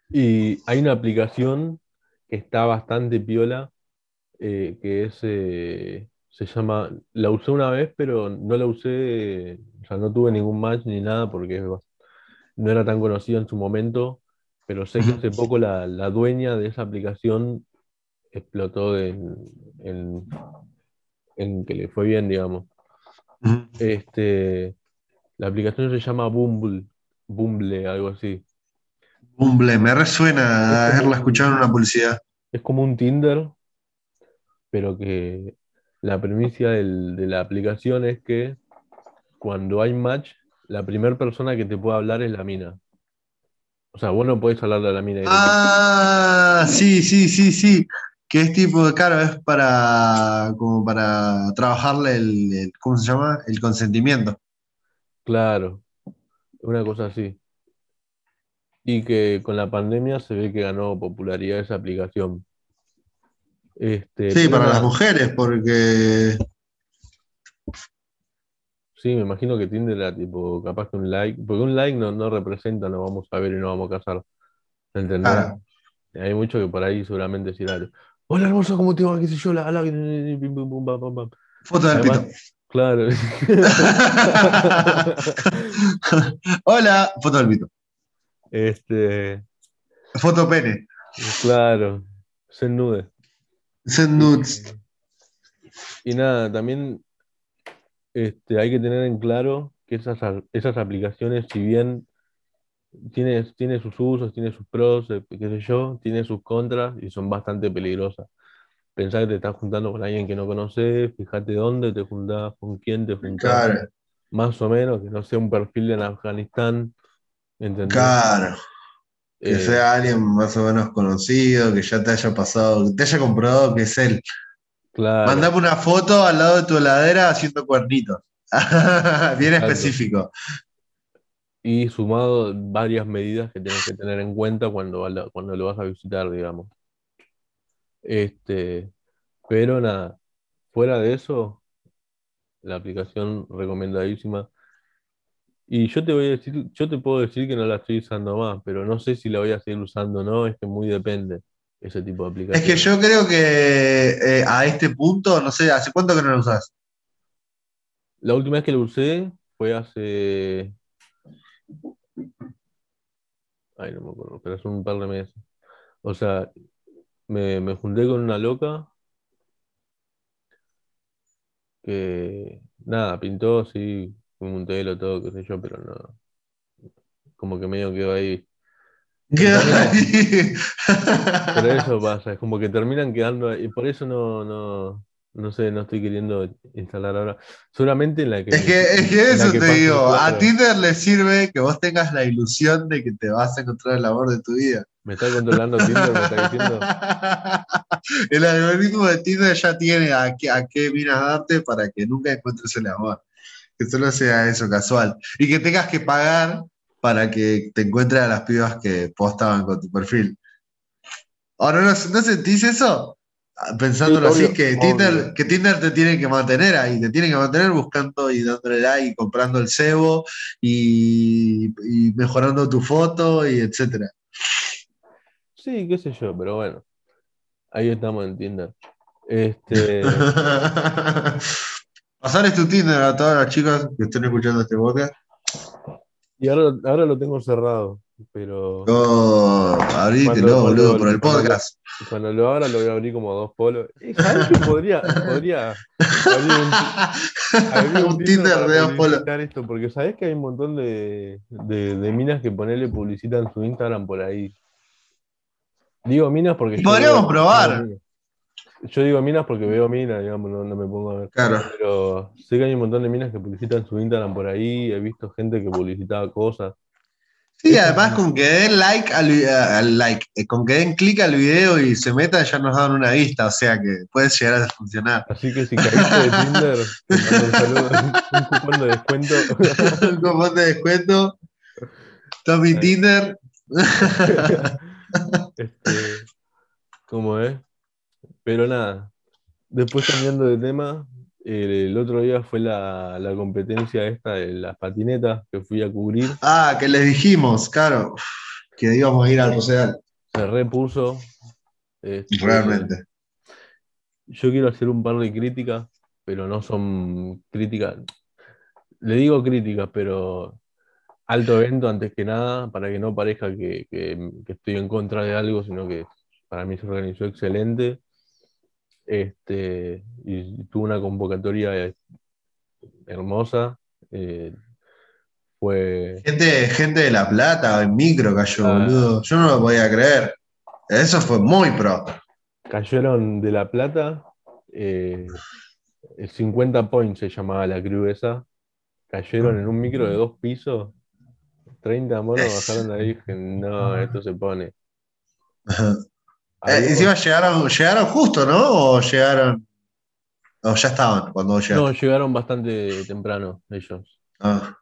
B: Y hay una aplicación que está bastante piola, eh, que es, eh, se llama, la usé una vez, pero no la usé, o sea, no tuve ningún match ni nada porque no era tan conocida en su momento, pero sé que hace poco la, la dueña de esa aplicación explotó en, en, en que le fue bien, digamos. Este, la aplicación se llama Bumble, Bumble, algo así.
A: Bumble, me resuena
B: Es
A: haberla escuchado en una publicidad.
B: Es como un Tinder, pero que la premisa del- de la aplicación es que cuando hay match, la primera persona que te puede hablar es la mina. O sea, vos no podés hablarle a la mina.
A: Ah, sí, sí, sí, sí. Que es tipo, claro, es para como para trabajarle el, el- ¿cómo se llama? El consentimiento.
B: Claro, una cosa así. Y que con la pandemia se ve que ganó popularidad esa aplicación. Este,
A: Sí, para las mujeres, porque
B: Sí, me imagino que Tinder era tipo, capaz que un like, porque un like no, no representa, no vamos a ver y no vamos a casar. ¿Entendés?
A: Claro.
B: Hay mucho que por ahí seguramente algo. Hola hermoso, ¿cómo te va? ¿Qué sé yo? La, la,
A: foto del
B: Además,
A: pito.
B: claro.
A: Hola, foto del pito.
B: Este,
A: Foto pene.
B: claro. Send nude.
A: Send nudes.
B: Y nada, también este, hay que tener en claro que esas, esas aplicaciones, si bien tiene, tiene sus usos, tiene sus pros, eh, qué sé yo, tiene sus contras y son bastante peligrosas. Pensá que te estás juntando con alguien que no conoces, fíjate dónde te juntás, con quién te juntás,
A: Claro,
B: más o menos, que no sea un perfil en Afganistán, ¿entendés?
A: claro. Que
B: Eh,
A: sea alguien más o menos conocido, que ya te haya pasado, que te haya comprobado que es él.
B: claro.
A: Mandame una foto al lado de tu heladera haciendo cuernitos. Bien
B: Exacto.
A: específico.
B: Y sumado varias medidas que tienes que tener en cuenta cuando, la- cuando lo vas a visitar, digamos. Este, Pero nada, fuera de eso, la aplicación recomendadísima. Y yo te voy a decir, yo te puedo decir que no la estoy usando más, pero no sé si la voy a seguir usando o no, es que muy depende ese tipo de aplicación.
A: Es que yo creo que eh, a este punto, no sé, ¿hace cuánto que no lo usas?
B: La última vez que lo usé fue hace. Ay, no me acuerdo, pero hace un par de meses. O sea, me, me junté con una loca que, nada, pintó, sí, un telo, todo, qué sé yo, pero no. Como que medio quedó ahí. Pero eso pasa, es como que terminan quedando, y por eso no, no, no sé, no estoy queriendo instalar ahora. Solamente en la que.
A: Es que, es que eso te digo, a Tinder le sirve que vos tengas la ilusión de que te vas a encontrar el amor de tu vida.
B: ¿Me está controlando Tinder? ¿Me está diciendo?
A: el algoritmo de Tinder ya tiene a qué, a qué miras darte para que nunca encuentres el amor. Que solo sea eso casual. Y que tengas que pagar para que te encuentres a las pibas que postaban con tu perfil. Ahora, ¿no, ¿no sentís eso? Pensándolo
B: Sí,
A: así, que Tinder,
B: obvio.
A: que Tinder te tiene que mantener ahí, te tiene que mantener buscando y dándole like y comprando el cebo y, y mejorando tu foto y etcétera.
B: Sí, qué sé yo, pero bueno. Ahí estamos en Tinder. Este,
A: Pasarles tu Tinder a todas las chicas que estén escuchando este podcast.
B: y ahora, ahora lo tengo cerrado, pero
A: Oh, abrítelo, boludo, por el
B: cuando-
A: podcast.
B: cuando lo abra lo voy a abrir como dos polos. Eh, ¿Sabes que podría, podría abrir un, abrir
A: Un Tinder de dos polos.
B: esto? Porque sabes que hay un montón de, de, de minas que ponerle publicitan su Instagram por ahí. Digo minas porque
A: Podríamos probar.
B: Yo digo minas porque veo minas, digamos, no, no me pongo a ver.
A: Claro.
B: Pero sé que hay un montón de minas que publicitan su Instagram por ahí. He visto gente que publicitaba cosas.
A: Sí, además con que den like al, like, eh, con que den clic al video y se metan ya nos dan una vista, o sea que puede llegar a funcionar.
B: Así que si caíste de Tinder, te mando un saludo, un cupón de descuento.
A: Un cupón de descuento. Tommy. Tinder.
B: Este, ¿cómo es? Pero nada, después cambiando de tema, el, el otro día fue la, la competencia esta de las patinetas que fui a cubrir,
A: Ah, que les dijimos, claro, que íbamos a ir al Rosedal,
B: se repuso. este,
A: realmente.
B: Yo quiero hacer un par de críticas, pero no son críticas. Le digo críticas, pero alto evento antes que nada, para que no parezca que, que- que estoy en contra de algo, sino que para mí se organizó excelente. Este, y tuvo una convocatoria hermosa. eh, fue.
A: Gente, gente de La Plata, en micro cayó,
B: Ah.
A: boludo. Yo no lo podía creer. Eso fue muy pro.
B: Cayeron de La Plata, eh, el 50 Point se llamaba la crew esa. Cayeron en un micro de dos pisos, 30 monos bajaron de ahí y dije, no, esto se pone.
A: Eh, encima llegaron, llegaron justo, ¿no? O llegaron. O ya estaban cuando vos
B: no, llegaron bastante temprano ellos.
A: Ah.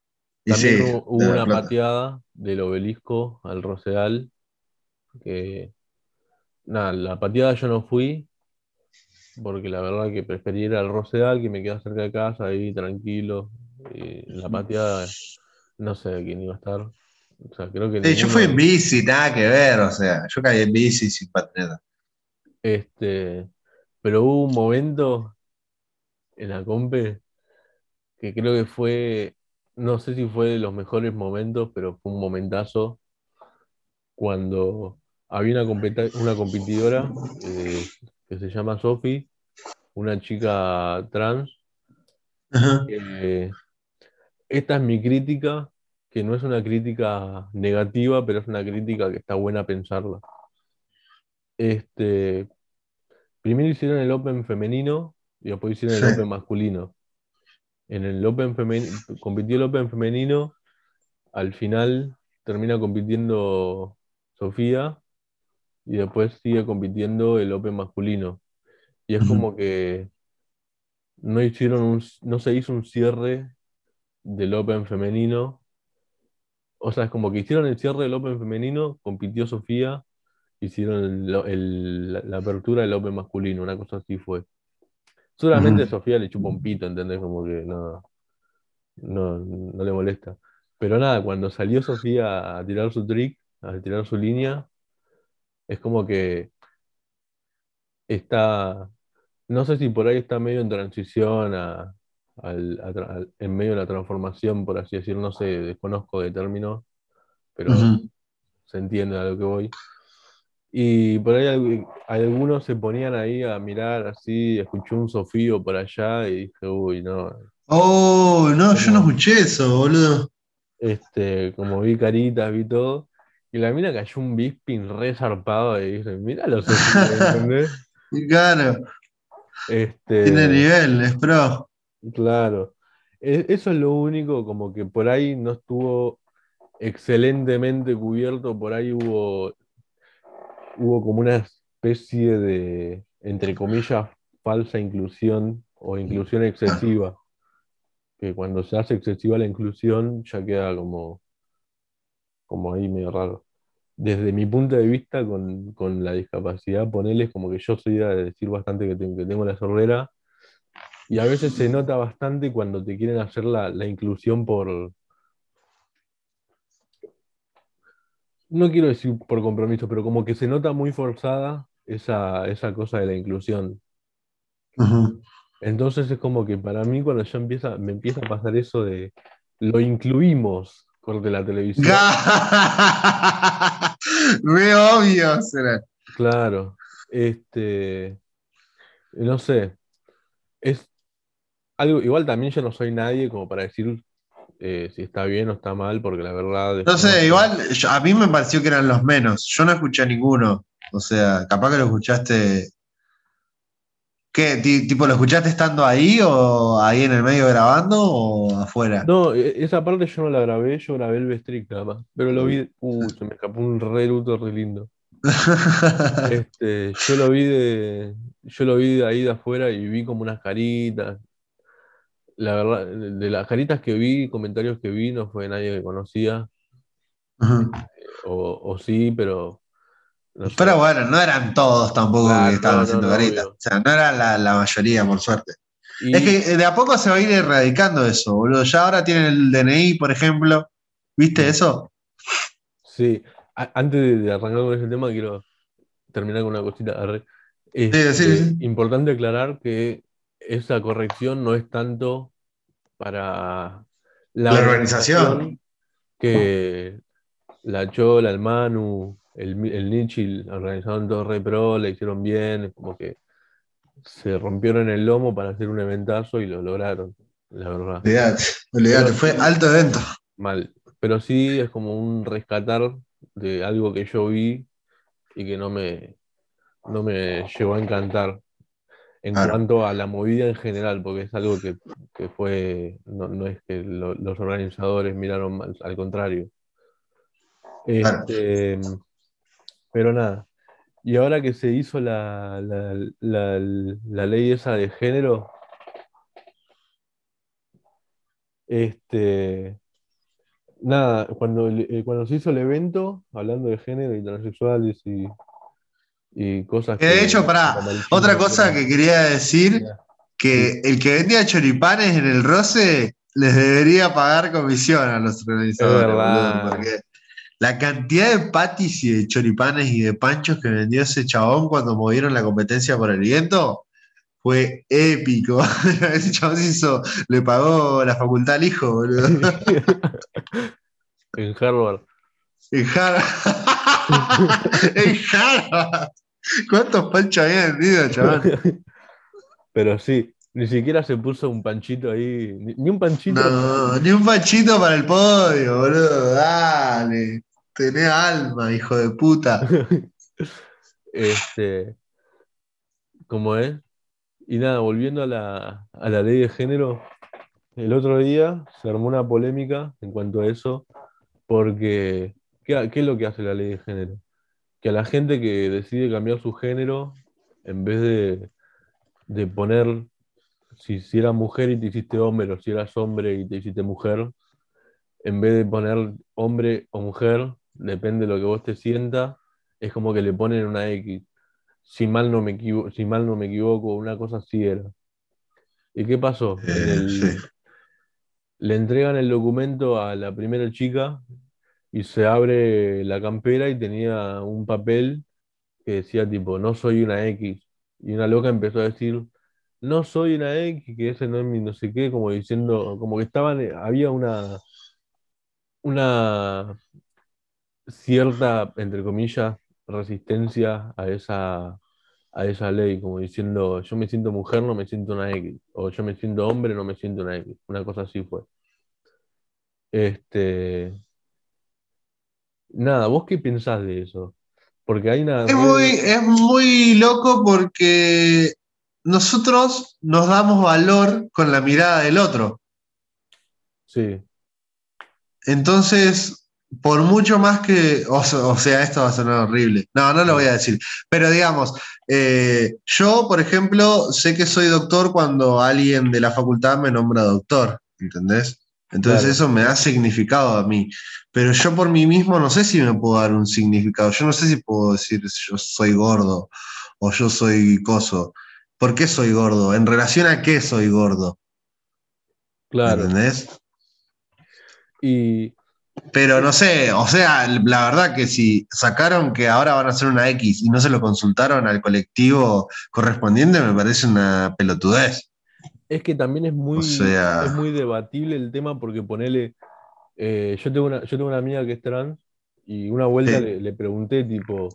A: Y
B: También
A: sí,
B: hubo, una
A: Plata.
B: pateada del obelisco al Rosedal, que nada, la pateada yo no fui, porque la verdad que preferí ir al Rosedal, que me queda cerca de casa, ahí tranquilo. Y la pateada, no sé quién iba a estar. O sea, creo que
A: Sí, yo fui en bici, nada que ver, o sea, yo caí en bici sin patineta.
B: Este, pero hubo un momento en la compe que creo que fue, no sé si fue de los mejores momentos, pero fue un momentazo cuando había una, competidora eh, que se llama Sophie, una chica trans, que esta es mi crítica, que no es una crítica negativa, pero es una crítica que está buena pensarla. Este, primero hicieron el Open femenino y después hicieron el
A: Sí.
B: Open masculino. En el Open femenino, compitió el Open femenino, al final termina compitiendo Sofía y después sigue compitiendo el Open masculino. Y es como que no hicieron un, no se hizo un cierre del Open femenino. O sea, es como que hicieron el cierre del Open femenino, compitió Sofía, hicieron el- el- la, la apertura del Open masculino, una cosa así fue. Solamente. Sofía le chupa un pito, ¿entendés? Como que no, no, no le molesta. Pero nada, cuando salió Sofía a tirar su trick, a tirar su línea, es como que está, no sé si por ahí está medio en transición a, al- en medio de la transformación, por así decirlo, no sé, desconozco de término, pero se entiende a lo que voy. Y por ahí al- algunos se ponían ahí a mirar así, escuché un sofío por allá y dije, uy, no,
A: Oh, no, yo no escuché eso, boludo.
B: este, como vi caritas, vi todo, y la mina cayó un bisping re zarpado y dije, mira los sofíos, ¿entendés?
A: Claro, tiene
B: Este,
A: nivel, es pro.
B: Claro. E- Eso es lo único, como que por ahí no estuvo excelentemente cubierto, por ahí hubo, hubo como una especie de, entre comillas, falsa inclusión o inclusión excesiva, que cuando se hace excesiva la inclusión ya queda como, como ahí medio raro. Desde mi punto de vista, con, con la discapacidad, ponerles como que yo soy de decir bastante que tengo, que tengo la sordera, y a veces se nota bastante cuando te quieren hacer la, la inclusión por, no quiero decir por compromiso, pero como que se nota muy forzada esa, esa cosa de la inclusión. Entonces es como que para mí cuando ya empieza, me empieza a pasar eso de lo incluimos corte la televisión,
A: Re obvio será.
B: claro, este, no sé, es algo, igual también yo no soy nadie como para decir eh, si está bien o está mal, porque la verdad
A: No sé, igual yo- a mí me pareció que eran los menos. Yo no escuché a ninguno. O sea, capaz que lo escuchaste. ¿Qué? Ti- ¿Tipo lo escuchaste estando ahí o ahí en el medio grabando o afuera?
B: No, e- esa parte yo no la grabé, yo grabé el Bestrick nada más, pero lo vi, uh, se me escapó un re luto re lindo. Este, yo lo vi de, yo lo vi de ahí de afuera y vi como unas caritas. La verdad, de las caritas que vi, comentarios que vi, no fue nadie que conocía,
A: Ujú.
B: o, o sí, pero no sé.
A: Pero bueno, no eran todos tampoco que
B: Claro,
A: estaban
B: no,
A: haciendo
B: no,
A: caritas.
B: obvio.
A: O sea, no era la, la mayoría, por suerte.
B: Y
A: Es que eh, de a poco se va a ir erradicando eso, boludo. Ya ahora tienen el DNI, por ejemplo. ¿Viste eso?
B: sí, a- antes de, arrancar con ese tema, quiero terminar con una cosita. arre.
A: Sí,
B: Este,
A: sí, sí.
B: importante aclarar que esa corrección no es tanto para la
A: La organización.
B: que la Chola, el Manu, el, el Nichi organizaron todo re pro, le hicieron bien, es como que se rompieron el lomo para hacer un eventazo y lo lograron, la verdad.
A: Olvídate,
B: Pero
A: fue alto evento.
B: Mal. Pero sí es como un rescatar de algo que yo vi y que no me, no me llegó a encantar en
A: Claro.
B: cuanto a la movida en general, porque es algo que, que fue, no, no es que lo- los organizadores miraron mal, al contrario.
A: Claro.
B: Este, pero nada. Y ahora que se hizo la, la, la, la ley esa de género, este, nada, cuando, eh, cuando se hizo el evento, hablando de género y transexuales y, y cosas
A: Que de hecho,
B: el
A: otra cosa que quería decir, que el que vendía choripanes en el roce les debería pagar comisión a los organizadores, boludo, porque la cantidad de patis y de choripanes y de panchos que vendió ese chabón cuando movieron la competencia por el viento fue épico. ese chabón se hizo, le pagó la facultad al hijo, boludo.
B: en Harvard.
A: En Harvard. en Harvard. ¿Cuántos panchos había vendido, chabón?
B: Pero sí, ni siquiera se puso un panchito ahí, ni, ni un panchito.
A: No, ni un panchito para el podio, boludo. Dale. Tenés alma, hijo de puta.
B: Este, como es. Y nada, volviendo a la, a la ley de género, el otro día se armó una polémica en cuanto a eso, porque ¿qué, qué es lo que hace la ley de género? Que a la gente que decide cambiar su género, en vez de, de poner si, si eras mujer y te hiciste hombre, o si eras hombre y te hiciste mujer, en vez de poner hombre o mujer, depende de lo que vos te sientas, es como que le ponen una X. Si mal no me equivo- si mal no me equivoco, una cosa así era. ¿Y qué pasó? En
A: Eh,
B: el-
A: sí.
B: le entregan el documento a la primera chica y se abre la campera y tenía un papel que decía tipo, no soy una X. Y una loca empezó a decir, no soy una X, que ese no es mi no sé qué, como diciendo, como que estaban, había una, una cierta, entre comillas, resistencia a esa, a esa ley, como diciendo, yo me siento mujer, no me siento una X, o yo me siento hombre, no me siento una X. Una cosa así fue. Este, nada, ¿vos qué pensás de eso? Porque hay una
A: Es muy, es muy loco porque nosotros nos damos valor con la mirada del otro.
B: Sí,
A: Entonces, por mucho más que, o sea, esto va a sonar horrible. No, no lo voy a decir. Pero digamos, eh, yo, por ejemplo, sé que soy doctor cuando alguien de la facultad me nombra doctor, ¿entendés? Entonces
B: Claro.
A: eso me da significado a mí. Pero yo por mí mismo no sé si me puedo dar un significado. Yo no sé si puedo decir yo soy gordo o yo soy coso. ¿Por qué soy gordo? ¿En relación a qué soy gordo?
B: claro.
A: ¿Entendés?
B: Y
A: Pero no sé, o sea, la verdad que si sacaron que ahora van a hacer una X y no se lo consultaron al colectivo correspondiente, me parece una pelotudez.
B: Es que también es muy,
A: O sea-
B: es muy debatible el tema porque ponele, eh, yo tengo una, yo tengo una amiga que es trans y una vuelta
A: Sí.
B: le, le pregunté tipo,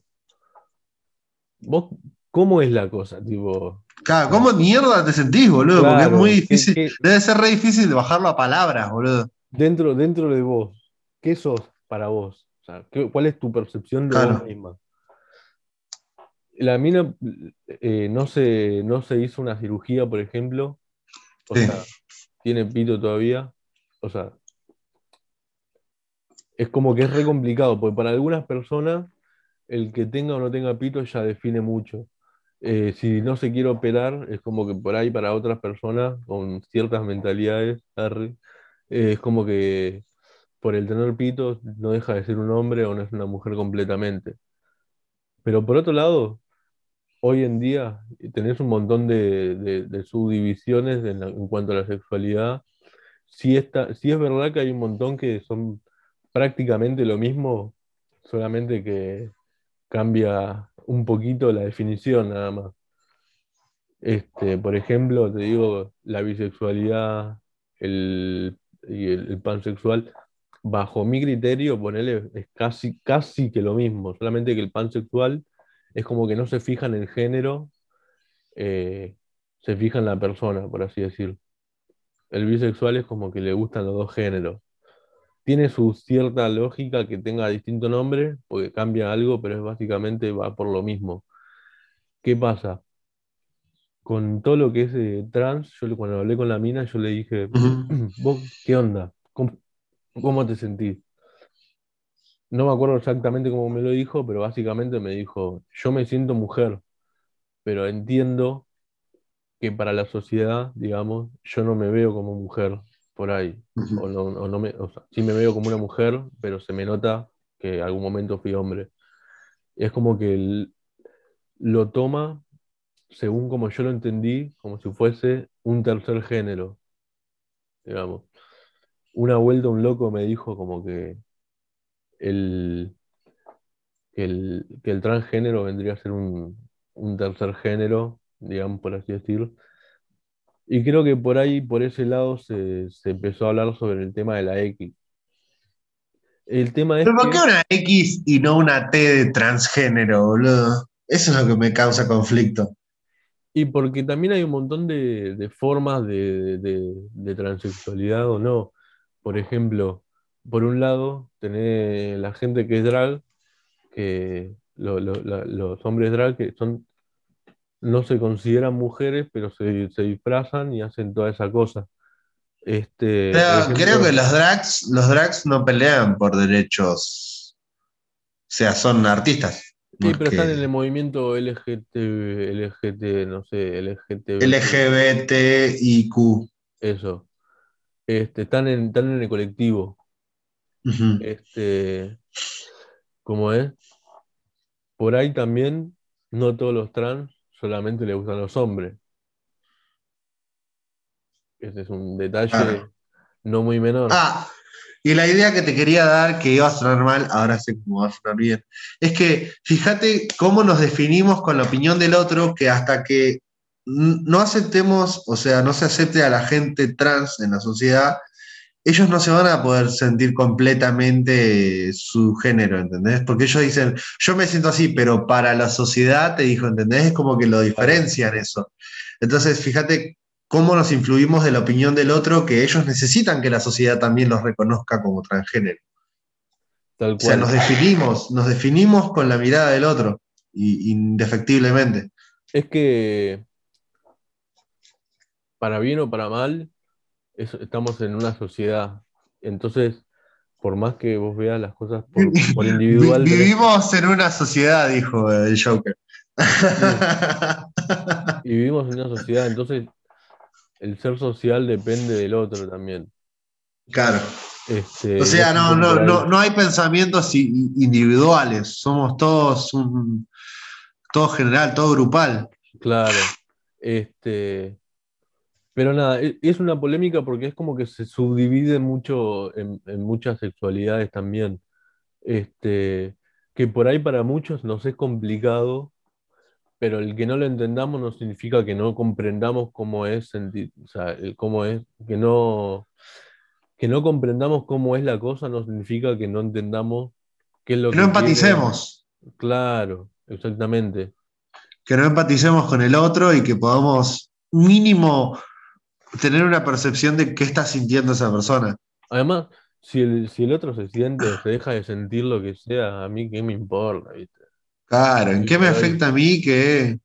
B: ¿vos cómo es la cosa? Tipo,
A: Claro, ¿cómo mierda te sentís, boludo? Porque es muy
B: ¿qué-
A: difícil. Debe ser re difícil de bajarlo a palabras, boludo.
B: dentro, dentro de vos, ¿qué sos para vos? O sea, ¿qué- ¿cuál es tu percepción de
A: Claro.
B: vos misma? La mina eh, no, se, no se hizo una cirugía, por ejemplo, o
A: Sí.
B: sea, tiene pito todavía, o sea, es como que es re complicado, porque para algunas personas el que tenga o no tenga pito ya define mucho. Eh, si no se quiere operar, es como que por ahí para otras personas con ciertas mentalidades, arre, eh, es como que por el tener pito no deja de ser un hombre o no es una mujer completamente. Pero por otro lado, hoy en día tenés un montón de, subdivisiones en, cuanto a la sexualidad. Sí, está, sí es verdad que hay un montón que son prácticamente lo mismo, solamente que cambia un poquito la definición nada más. Este, por ejemplo, te digo, la bisexualidad el, y el, el pansexual, bajo mi criterio, ponele, es casi, casi que lo mismo, solamente que el pansexual es como que no se fija en el género, eh, se fija en la persona, por así decirlo. El bisexual es como que le gustan los dos géneros. Tiene su cierta lógica que tenga distinto nombre, porque cambia algo, pero es básicamente va por lo mismo. ¿Qué pasa? Con todo lo que es eh, trans, yo cuando hablé con la mina, yo le dije. ¿vos qué onda? ¿Cómo, cómo te sentís? No me acuerdo exactamente cómo me lo dijo, pero básicamente me dijo, yo me siento mujer, pero entiendo que para la sociedad, digamos, yo no me veo como mujer por ahí. O no, o no me, o sea, sí me veo como una mujer, pero se me nota que en algún momento fui hombre. Es como que lo toma, según como yo lo entendí, como si fuese un tercer género, digamos. Una vuelta un loco me dijo como que el, que el, que el transgénero vendría a ser un, un tercer género, digamos, por así decirlo. Y creo que por ahí, por ese lado, se, se empezó a hablar sobre el tema de la X. El tema es
A: ¿Pero por
B: que-
A: qué una X y no una T de transgénero, boludo? Eso es lo que me causa conflicto.
B: Y porque también hay un montón de, de formas de, de- de transexualidad o no. Por ejemplo, por un lado, tenés la gente que es drag, que lo- lo- la- los hombres drag que son, no se consideran mujeres, pero se, se disfrazan y hacen toda esa cosa. Este,
A: Creo,
B: ejemplo,
A: creo que los drags, los drags no pelean por derechos. O sea, son artistas.
B: Sí, pero están en el movimiento LGT, LGT, no sé, LGBT.
A: LGBTIQ.
B: Eso. Este, están en, están en el colectivo. Este, ¿cómo es? Por ahí también, no todos los trans solamente le gustan los hombres. Ese es un detalle
A: Claro.
B: no muy menor.
A: Ah, y la idea que te quería dar, que iba a sonar mal, ahora sé cómo va a sonar bien, es que fíjate cómo nos definimos con la opinión del otro, que hasta que no aceptemos, o sea, no se acepte a la gente trans en la sociedad, ellos no se van a poder sentir completamente su género, ¿entendés? Porque ellos dicen, yo me siento así, pero para la sociedad, te dijo, ¿entendés? Es como que lo diferencian eso. Entonces, fíjate cómo nos influimos de la opinión del otro, que ellos necesitan que la sociedad también los reconozca como transgénero.
B: tal
A: O sea,
B: cual.
A: nos definimos, nos definimos con la mirada del otro, y, indefectiblemente.
B: Es que, para bien o para mal, es- estamos en una sociedad. Entonces, por más que vos veas las cosas por, por individual, tenés-
A: Vivimos en una sociedad, dijo el Joker.
B: y vivimos en una sociedad, entonces el ser social depende del otro también.
A: Claro.
B: Este,
A: O sea, no, no, no, no hay pensamientos individuales, somos todos un, todo general, todo grupal.
B: Claro. Este, pero nada, e- es una polémica porque es como que se subdivide mucho en, en muchas sexualidades también. Este, que por ahí para muchos nos es complicado, pero el que no lo entendamos no significa que no comprendamos cómo es sentir, o sea, cómo es, que no, que no comprendamos cómo es la cosa no significa que no entendamos qué es lo
A: Que no
B: que quiere.
A: empaticemos,
B: Claro, exactamente.
A: que no empaticemos con el otro y que podamos mínimo tener una percepción de qué está sintiendo esa persona.
B: Además, si el, si el otro se siente o se deja de sentir lo que sea, a mí qué me importa, ¿viste?
A: Claro, ¿en qué me afecta a mí que...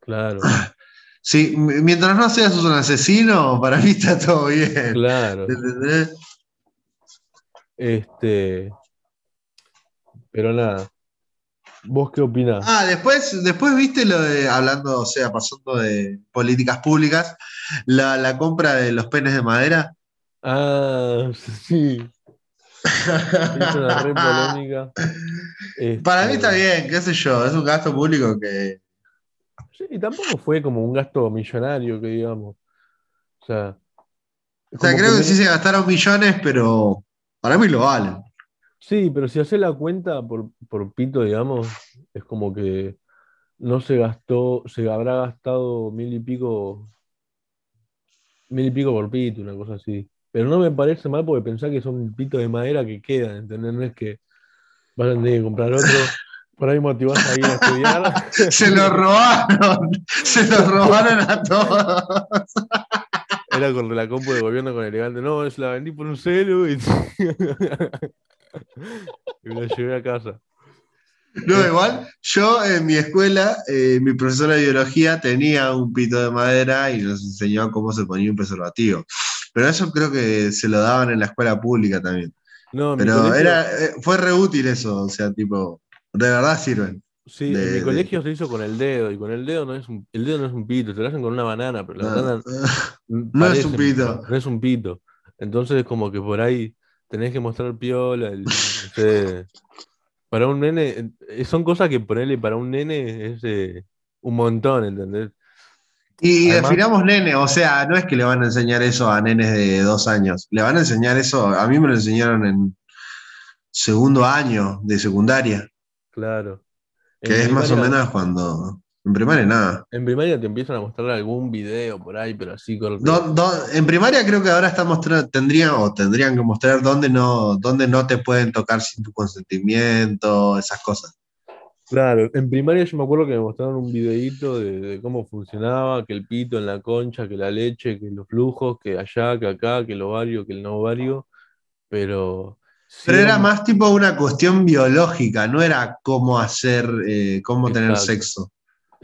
B: Claro,
A: Sí, mientras no seas un asesino, para mí está todo bien.
B: claro.
A: ¿Entendés?
B: Este, pero nada. ¿Vos qué opinás?
A: Ah, después, después viste lo de, hablando, o sea, pasando de políticas públicas, la, la compra de los penes de madera.
B: Ah, sí. Es una re polémica.
A: Para mí
B: Este,
A: está bien, qué sé yo, es un gasto público que...
B: Sí, y tampoco fue como un gasto millonario, que digamos. O sea,
A: O sea,
B: como
A: creo que
B: no-
A: sí se gastaron millones, pero para mí lo valen.
B: Sí, pero si haces la cuenta por, por pito, digamos, es como que no se gastó, se habrá gastado mil y pico, mil y pico por pito, una cosa así. Pero no me parece mal porque pensá que son pitos de madera que quedan, ¿entendés? No es que vas a tener que comprar otro, por ahí motivás a ir a estudiar.
A: Se lo robaron, se lo robaron a todos.
B: Era con la compu de gobierno con elegante, no, se la vendí por un celu y, y me la llevé a casa.
A: No, igual, yo en mi escuela, eh, mi profesora de biología tenía un pito de madera y nos enseñó cómo se ponía un preservativo. Pero eso creo que se lo daban en la escuela pública también.
B: No,
A: Pero
B: colegio-
A: era, eh, fue re útil eso, o sea, tipo, de verdad sirven.
B: Sí,
A: de-
B: en mi
A: de-
B: colegio se hizo con el dedo, y con el dedo no es un, el dedo no es un pito, te lo hacen con una banana, pero la
A: No,
B: banana
A: no es un pito.
B: No es un pito. Entonces como que por ahí tenés que mostrar piola, el- para un nene, eh, son cosas que ponerle para un nene es eh, un montón, ¿entendés?
A: Y
B: Además-
A: definamos nene, o sea, no es que le van a enseñar eso a nenes de dos años, le van a enseñar eso, a mí me lo enseñaron en segundo año de secundaria,
B: Claro. En
A: que es más o menos cuando, en primaria nada.
B: En primaria te empiezan a mostrar algún video por ahí, pero así corto.
A: Do- do- en primaria creo que ahora está mostrando, tendrían o tendrían que mostrar dónde no, dónde no te pueden tocar sin tu consentimiento, esas cosas.
B: Claro, en primaria yo me acuerdo que me mostraron un videíto de, de cómo funcionaba, que el pito en la concha, que la leche, que los flujos, que allá, que acá, que el ovario, que el no ovario, pero...
A: Pero era más tipo una cuestión biológica, no era cómo hacer, eh, cómo tener sexo.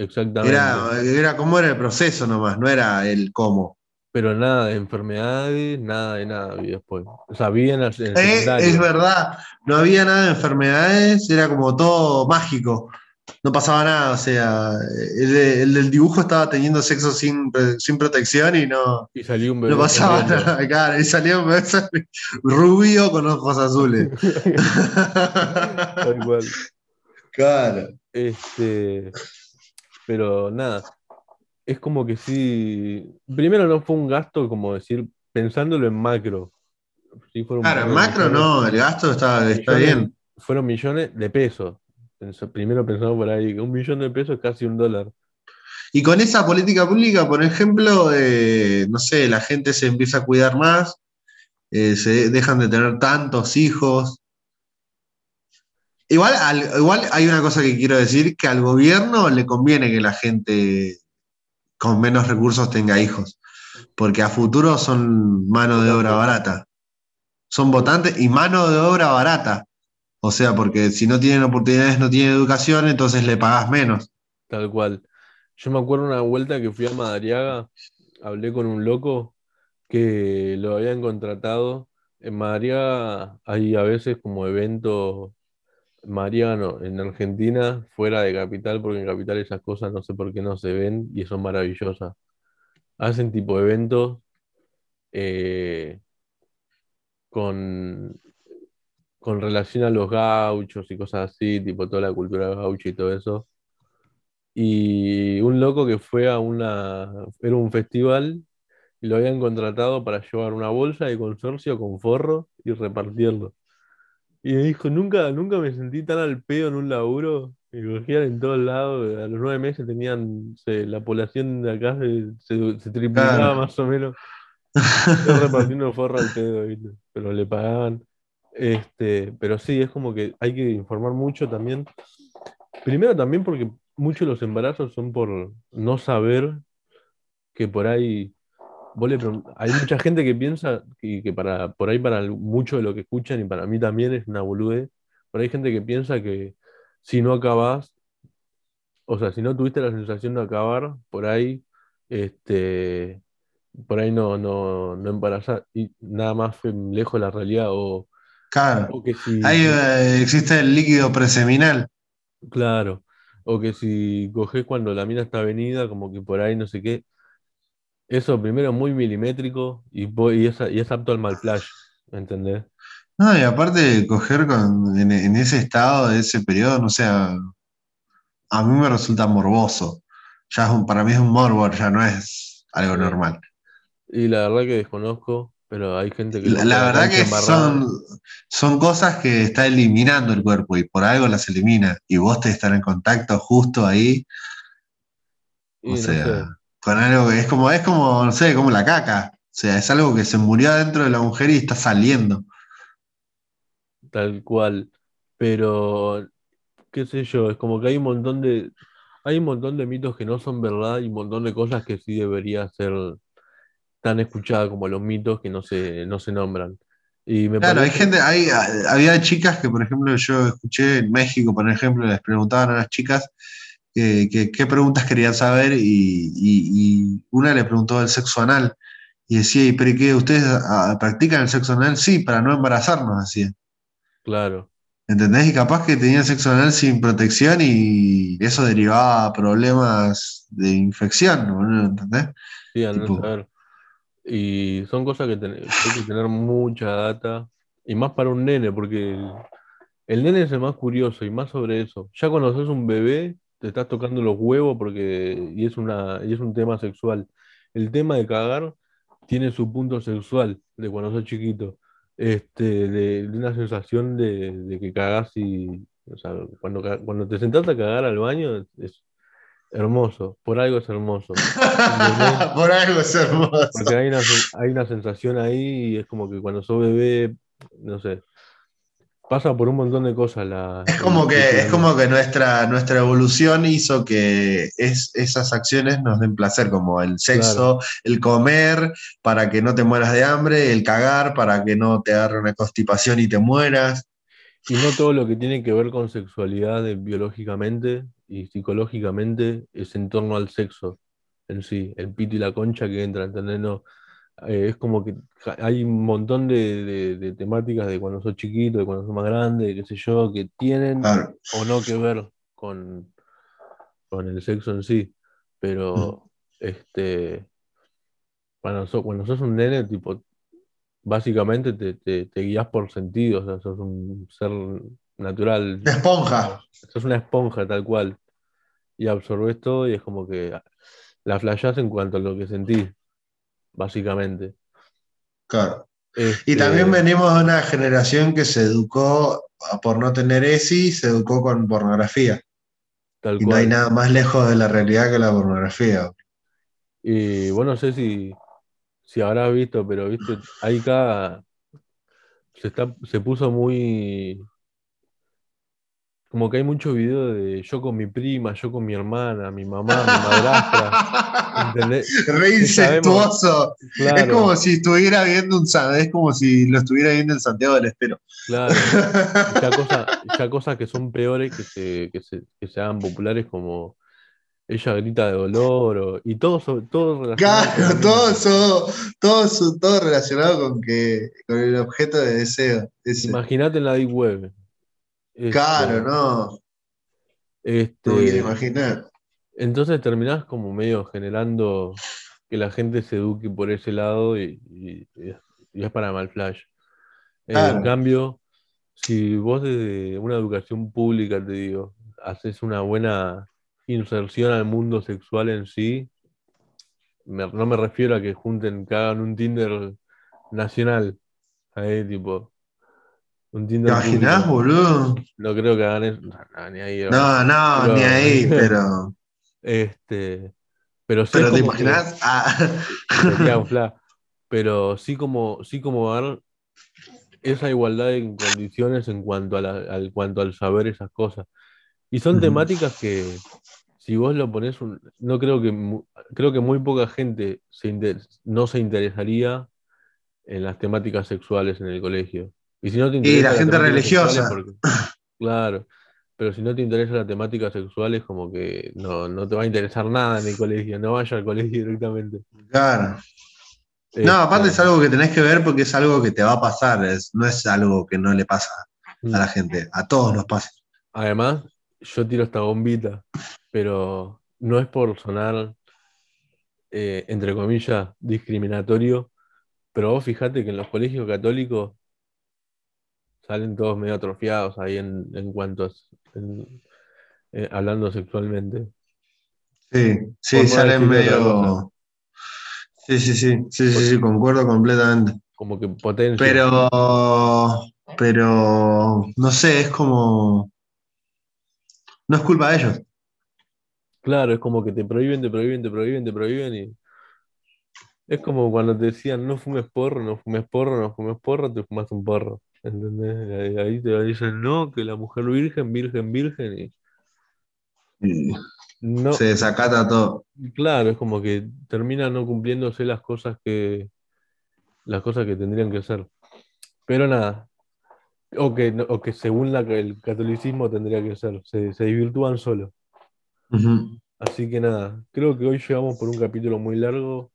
B: Exactamente.
A: Era, era cómo era el proceso nomás, no era el cómo.
B: Pero nada de enfermedades, nada de nada vi después. O sea, vi en, el
A: Eh, es verdad, no había nada de enfermedades, era como todo mágico. No pasaba nada, o sea, el, el del dibujo estaba teniendo sexo sin, sin protección y no,
B: Y salió un bebé.
A: no pasaba nada. Claro, y salió un bebé rubio con ojos azules.
B: Tal cual.
A: claro.
B: Este, pero nada. es como que sí, primero no fue un gasto, como decir, pensándolo en macro. Sí
A: Claro, en macro
B: millones,
A: no, el gasto está, bien.
B: Fueron millones de pesos. Primero pensamos por ahí, un millón de pesos es casi un dólar.
A: Y con esa política pública, por ejemplo, eh, no sé, la gente se empieza a cuidar más, eh, se dejan de tener tantos hijos. Igual, al- igual hay una cosa que quiero decir, que al gobierno le conviene que la gente con menos recursos tenga hijos, porque a futuro son mano de obra barata. Son votantes y mano de obra barata. O sea, porque si no tienen oportunidades, no tienen educación, entonces le pagás menos.
B: Tal cual. Yo me acuerdo una vuelta que fui a Madariaga, hablé con un loco que lo habían contratado. En Madariaga hay a veces como eventos, Madariaga no, en Argentina, fuera de Capital, porque en Capital esas cosas no sé por qué no se ven y son maravillosas. Hacen tipo eventos eh, con, con relación a los gauchos y cosas así, tipo toda la cultura gaucha y todo eso. Y un loco que fue a una, era un festival y lo habían contratado para llevar una bolsa de consorcio con forro y repartirlo. Y me dijo, nunca, nunca me sentí tan al pedo en un laburo. Me cogían en todos lados. A los nueve meses tenían, se- la población de acá se, se- se triplicaba
A: Claro.
B: más o menos. Repartiendo forro al pedo, ¿viste? Pero le pagaban. Este, pero sí, es como que hay que informar mucho también. Primero también porque muchos de los embarazos son por no saber que por ahí vos le hay mucha gente que piensa y que para por ahí para mucho de lo que escuchan y para mí también es una boludez. Pero hay gente que piensa que si no acabás, o sea, si no tuviste la sensación de acabar, por ahí, este, por ahí no, no, no embarazás y nada más lejos de la realidad o,
A: Claro.
B: o que si
A: Ahí eh, existe el líquido preseminal.
B: Claro, o que si coges cuando la mina está venida, como que por ahí no sé qué. Eso primero muy milimétrico y, es, y es apto al mal flash, ¿entendés?
A: No, y aparte coger con, en, en ese estado, de ese periodo, no sé, a, a mí me resulta morboso. Ya es un- para mí es un morbo, ya no es algo normal.
B: Y la verdad que desconozco, pero hay gente que
A: La, la verdad que son, son cosas que está eliminando el cuerpo y por algo las elimina. Y vos te estar en contacto justo ahí,
B: Y
A: o
B: no
A: sea,
B: sé,
A: con algo que es como, es como, no sé, como la caca. O sea, es algo que se murió adentro de la mujer y está saliendo.
B: tal cual. Pero, qué sé yo, es como que hay un montón de, hay un montón de mitos que no son verdad y un montón de cosas que sí debería ser tan escuchadas como los mitos que no se, no se nombran. Y me
A: Claro, hay gente, hay, había chicas que, por ejemplo, yo escuché en México, por ejemplo, les preguntaban a las chicas que, que- qué preguntas querían saber y, y- y una le preguntó del sexo anal y decía, ¿y pero qué? ¿Ustedes ah, practican el sexo anal? Sí, para no embarazarnos, decía.
B: claro.
A: ¿Entendés? Y capaz que tenían sexo anal sin protección y eso derivaba a problemas de infección, boludo, ¿entendés?
B: Sí, a no
A: Tipo,
B: saber. Y son cosas que, ten- hay que tener mucha data. Y más para un nene, porque el, el nene es el más curioso y más sobre eso. Ya cuando sos un bebé, te estás tocando los huevos porque, y es una, y es un tema sexual. El tema de cagar tiene su punto sexual de cuando sos chiquito. Este, de, de una sensación de, de que cagás y, o sea, cuando, cuando te sentás a cagar al baño es, hermoso, por algo es hermoso.
A: Por algo es hermoso.
B: Porque hay una, hay una sensación ahí y es como que cuando sos bebé, no sé, pasa por un montón de cosas la,
A: Es como que, es como que nuestra, nuestra evolución hizo que es, esas acciones nos den placer, como el sexo, el comer para que no te mueras de hambre, el cagar para que no te agarre una constipación y te mueras.
B: Y no todo lo que tiene que ver con sexualidad biológicamente y psicológicamente es en torno al sexo en sí, el pito y la concha que entra, ¿entendés? No, eh, es como que hay un montón de, de- de temáticas de cuando sos chiquito, de cuando sos más grande, de qué sé yo, que tienen
A: Claro.
B: o no que ver con, con el sexo en sí. Pero este, cuando sos, cuando sos un nene, tipo, básicamente te, te, te guías por sentidos, o sea, sos un ser natural,
A: Esponja.
B: sos una esponja tal cual, y absorbes todo y es como que la flashás en cuanto a lo que sentís, básicamente.
A: Claro. Y
B: Este,
A: también venimos de una generación que se educó por no tener ESI, se educó con pornografía.
B: tal
A: Y no hay
B: cual.
A: nada más lejos de la realidad que la pornografía.
B: Y bueno, no sé si, si habrás visto, pero viste, ahí cada se está, se puso muy como que hay muchos videos de yo con mi prima, yo con mi hermana, mi mamá, mi madrastra, ¿entendés?
A: Re incestuoso. Es como si estuviera viendo un es como si lo estuviera viendo en Santiago del Estero.
B: claro. Ya cosas, ya cosas que son peores que se, que se, que se hagan populares como ella grita de dolor o- y todo, todo relacionado
A: Claro, todo todo eso- todo relacionado con que con el objeto de deseo. ese.
B: Imagínate en la Deep Web.
A: Claro,
B: Este,
A: no, no
B: este,
A: imaginar.
B: entonces terminás como medio generando que la gente se eduque por ese lado y, y- y es para mal flash. En
A: Claro.
B: cambio, si vos desde una educación pública, te digo, haces una buena inserción al mundo sexual en sí, me- no me refiero a que junten, que hagan un Tinder nacional, ahí tipo, un
A: ¿Te imaginás, boludo?
B: No creo que hagan eso, no, no, ni ahí,
A: No, no,
B: Pero-
A: ni ahí, pero.
B: este, pero sí
A: Pero te
B: como que
A: imaginás. Ah.
B: pero sí como, sí como dar esa igualdad en condiciones en cuanto a la- al cuanto al saber esas cosas. Y son temáticas que si vos lo pones, un- no creo que creo que muy poca gente se inter- no se interesaría en las temáticas sexuales en el colegio. Y si no te
A: Y
B: interesa
A: la gente religiosa.
B: porque- claro, pero si no te interesa la temática sexual es como que no, no te va a interesar nada en el colegio, no vaya al colegio directamente.
A: Claro. No, aparte es
B: Este,
A: algo que tenés que ver porque es algo que te va a pasar, es- no es algo que no le pasa
B: mm.
A: a la gente, a todos nos pasa.
B: Además, yo tiro esta bombita, pero no es por sonar, eh, entre comillas, discriminatorio, pero vos fijate que en los colegios católicos salen todos medio atrofiados ahí en, en cuanto a, en- eh, hablando sexualmente.
A: Sí, sí, salen medio. Sí, sí, sí, sí, sí, sí, concuerdo completamente.
B: Como que potencia.
A: Pero, pero, no sé, es como. No es culpa de ellos.
B: Claro, es como que te prohíben, te prohíben, te prohíben, te prohíben y es como cuando te decían no fumes porro, no fumes porro, no fumes porro, te fumas un porro. ¿Entendés? Ahí, te dicen no, que la mujer virgen, virgen, virgen y no,
A: se desacata todo.
B: claro, es como que terminan no cumpliéndose las cosas que las cosas que tendrían que ser. Pero nada, o que, o que según la, el catolicismo tendría que ser, se, se desvirtúan solo. Así que nada, creo que hoy llegamos por un capítulo muy largo.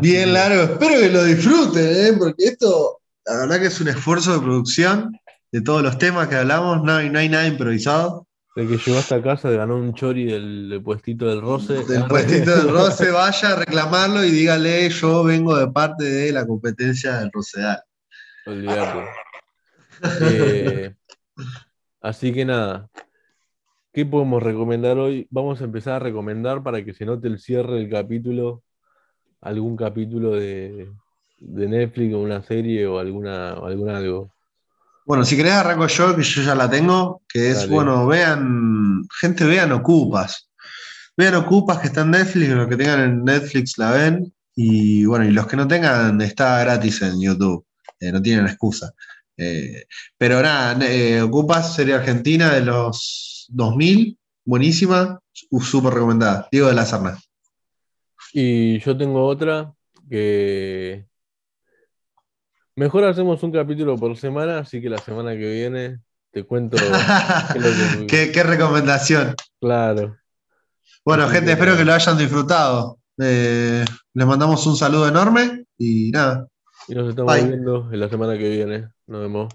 A: Bien
B: que-
A: largo, espero que lo disfruten, ¿eh? porque esto, la verdad que es un esfuerzo de producción de todos los temas que hablamos, no hay, no hay nada improvisado.
B: El que llegó hasta casa ganó un chori del, del puestito del roce.
A: Del puestito del roce, vaya a reclamarlo y dígale, yo vengo de parte de la competencia del Rosedal.
B: Olvídate. Eh, así que nada. ¿Qué podemos recomendar hoy? Vamos a empezar a recomendar para que se note el cierre del capítulo, algún capítulo de, de Netflix o una serie o alguna, o algún algo.
A: Bueno, si querés arranco yo, que yo ya la tengo, que es,
B: Dale.
A: bueno, vean, gente, vean Ocupas. Vean Ocupas que está en Netflix, los que tengan en Netflix la ven, y bueno, y los que no tengan, está gratis en YouTube, eh, no tienen excusa. Eh, pero nada, eh, Ocupas, serie argentina de los 2000, buenísima, súper recomendada. Diego de la Serna.
B: Y yo tengo otra que mejor hacemos un capítulo por semana, así que la semana que viene te cuento qué es lo que-
A: ¿Qué, qué recomendación.
B: Claro.
A: Bueno, gente, espero que lo hayan disfrutado. Eh, les mandamos un saludo enorme y nada.
B: Y nos estamos
A: Bye.
B: viendo en la semana que viene. Nos vemos.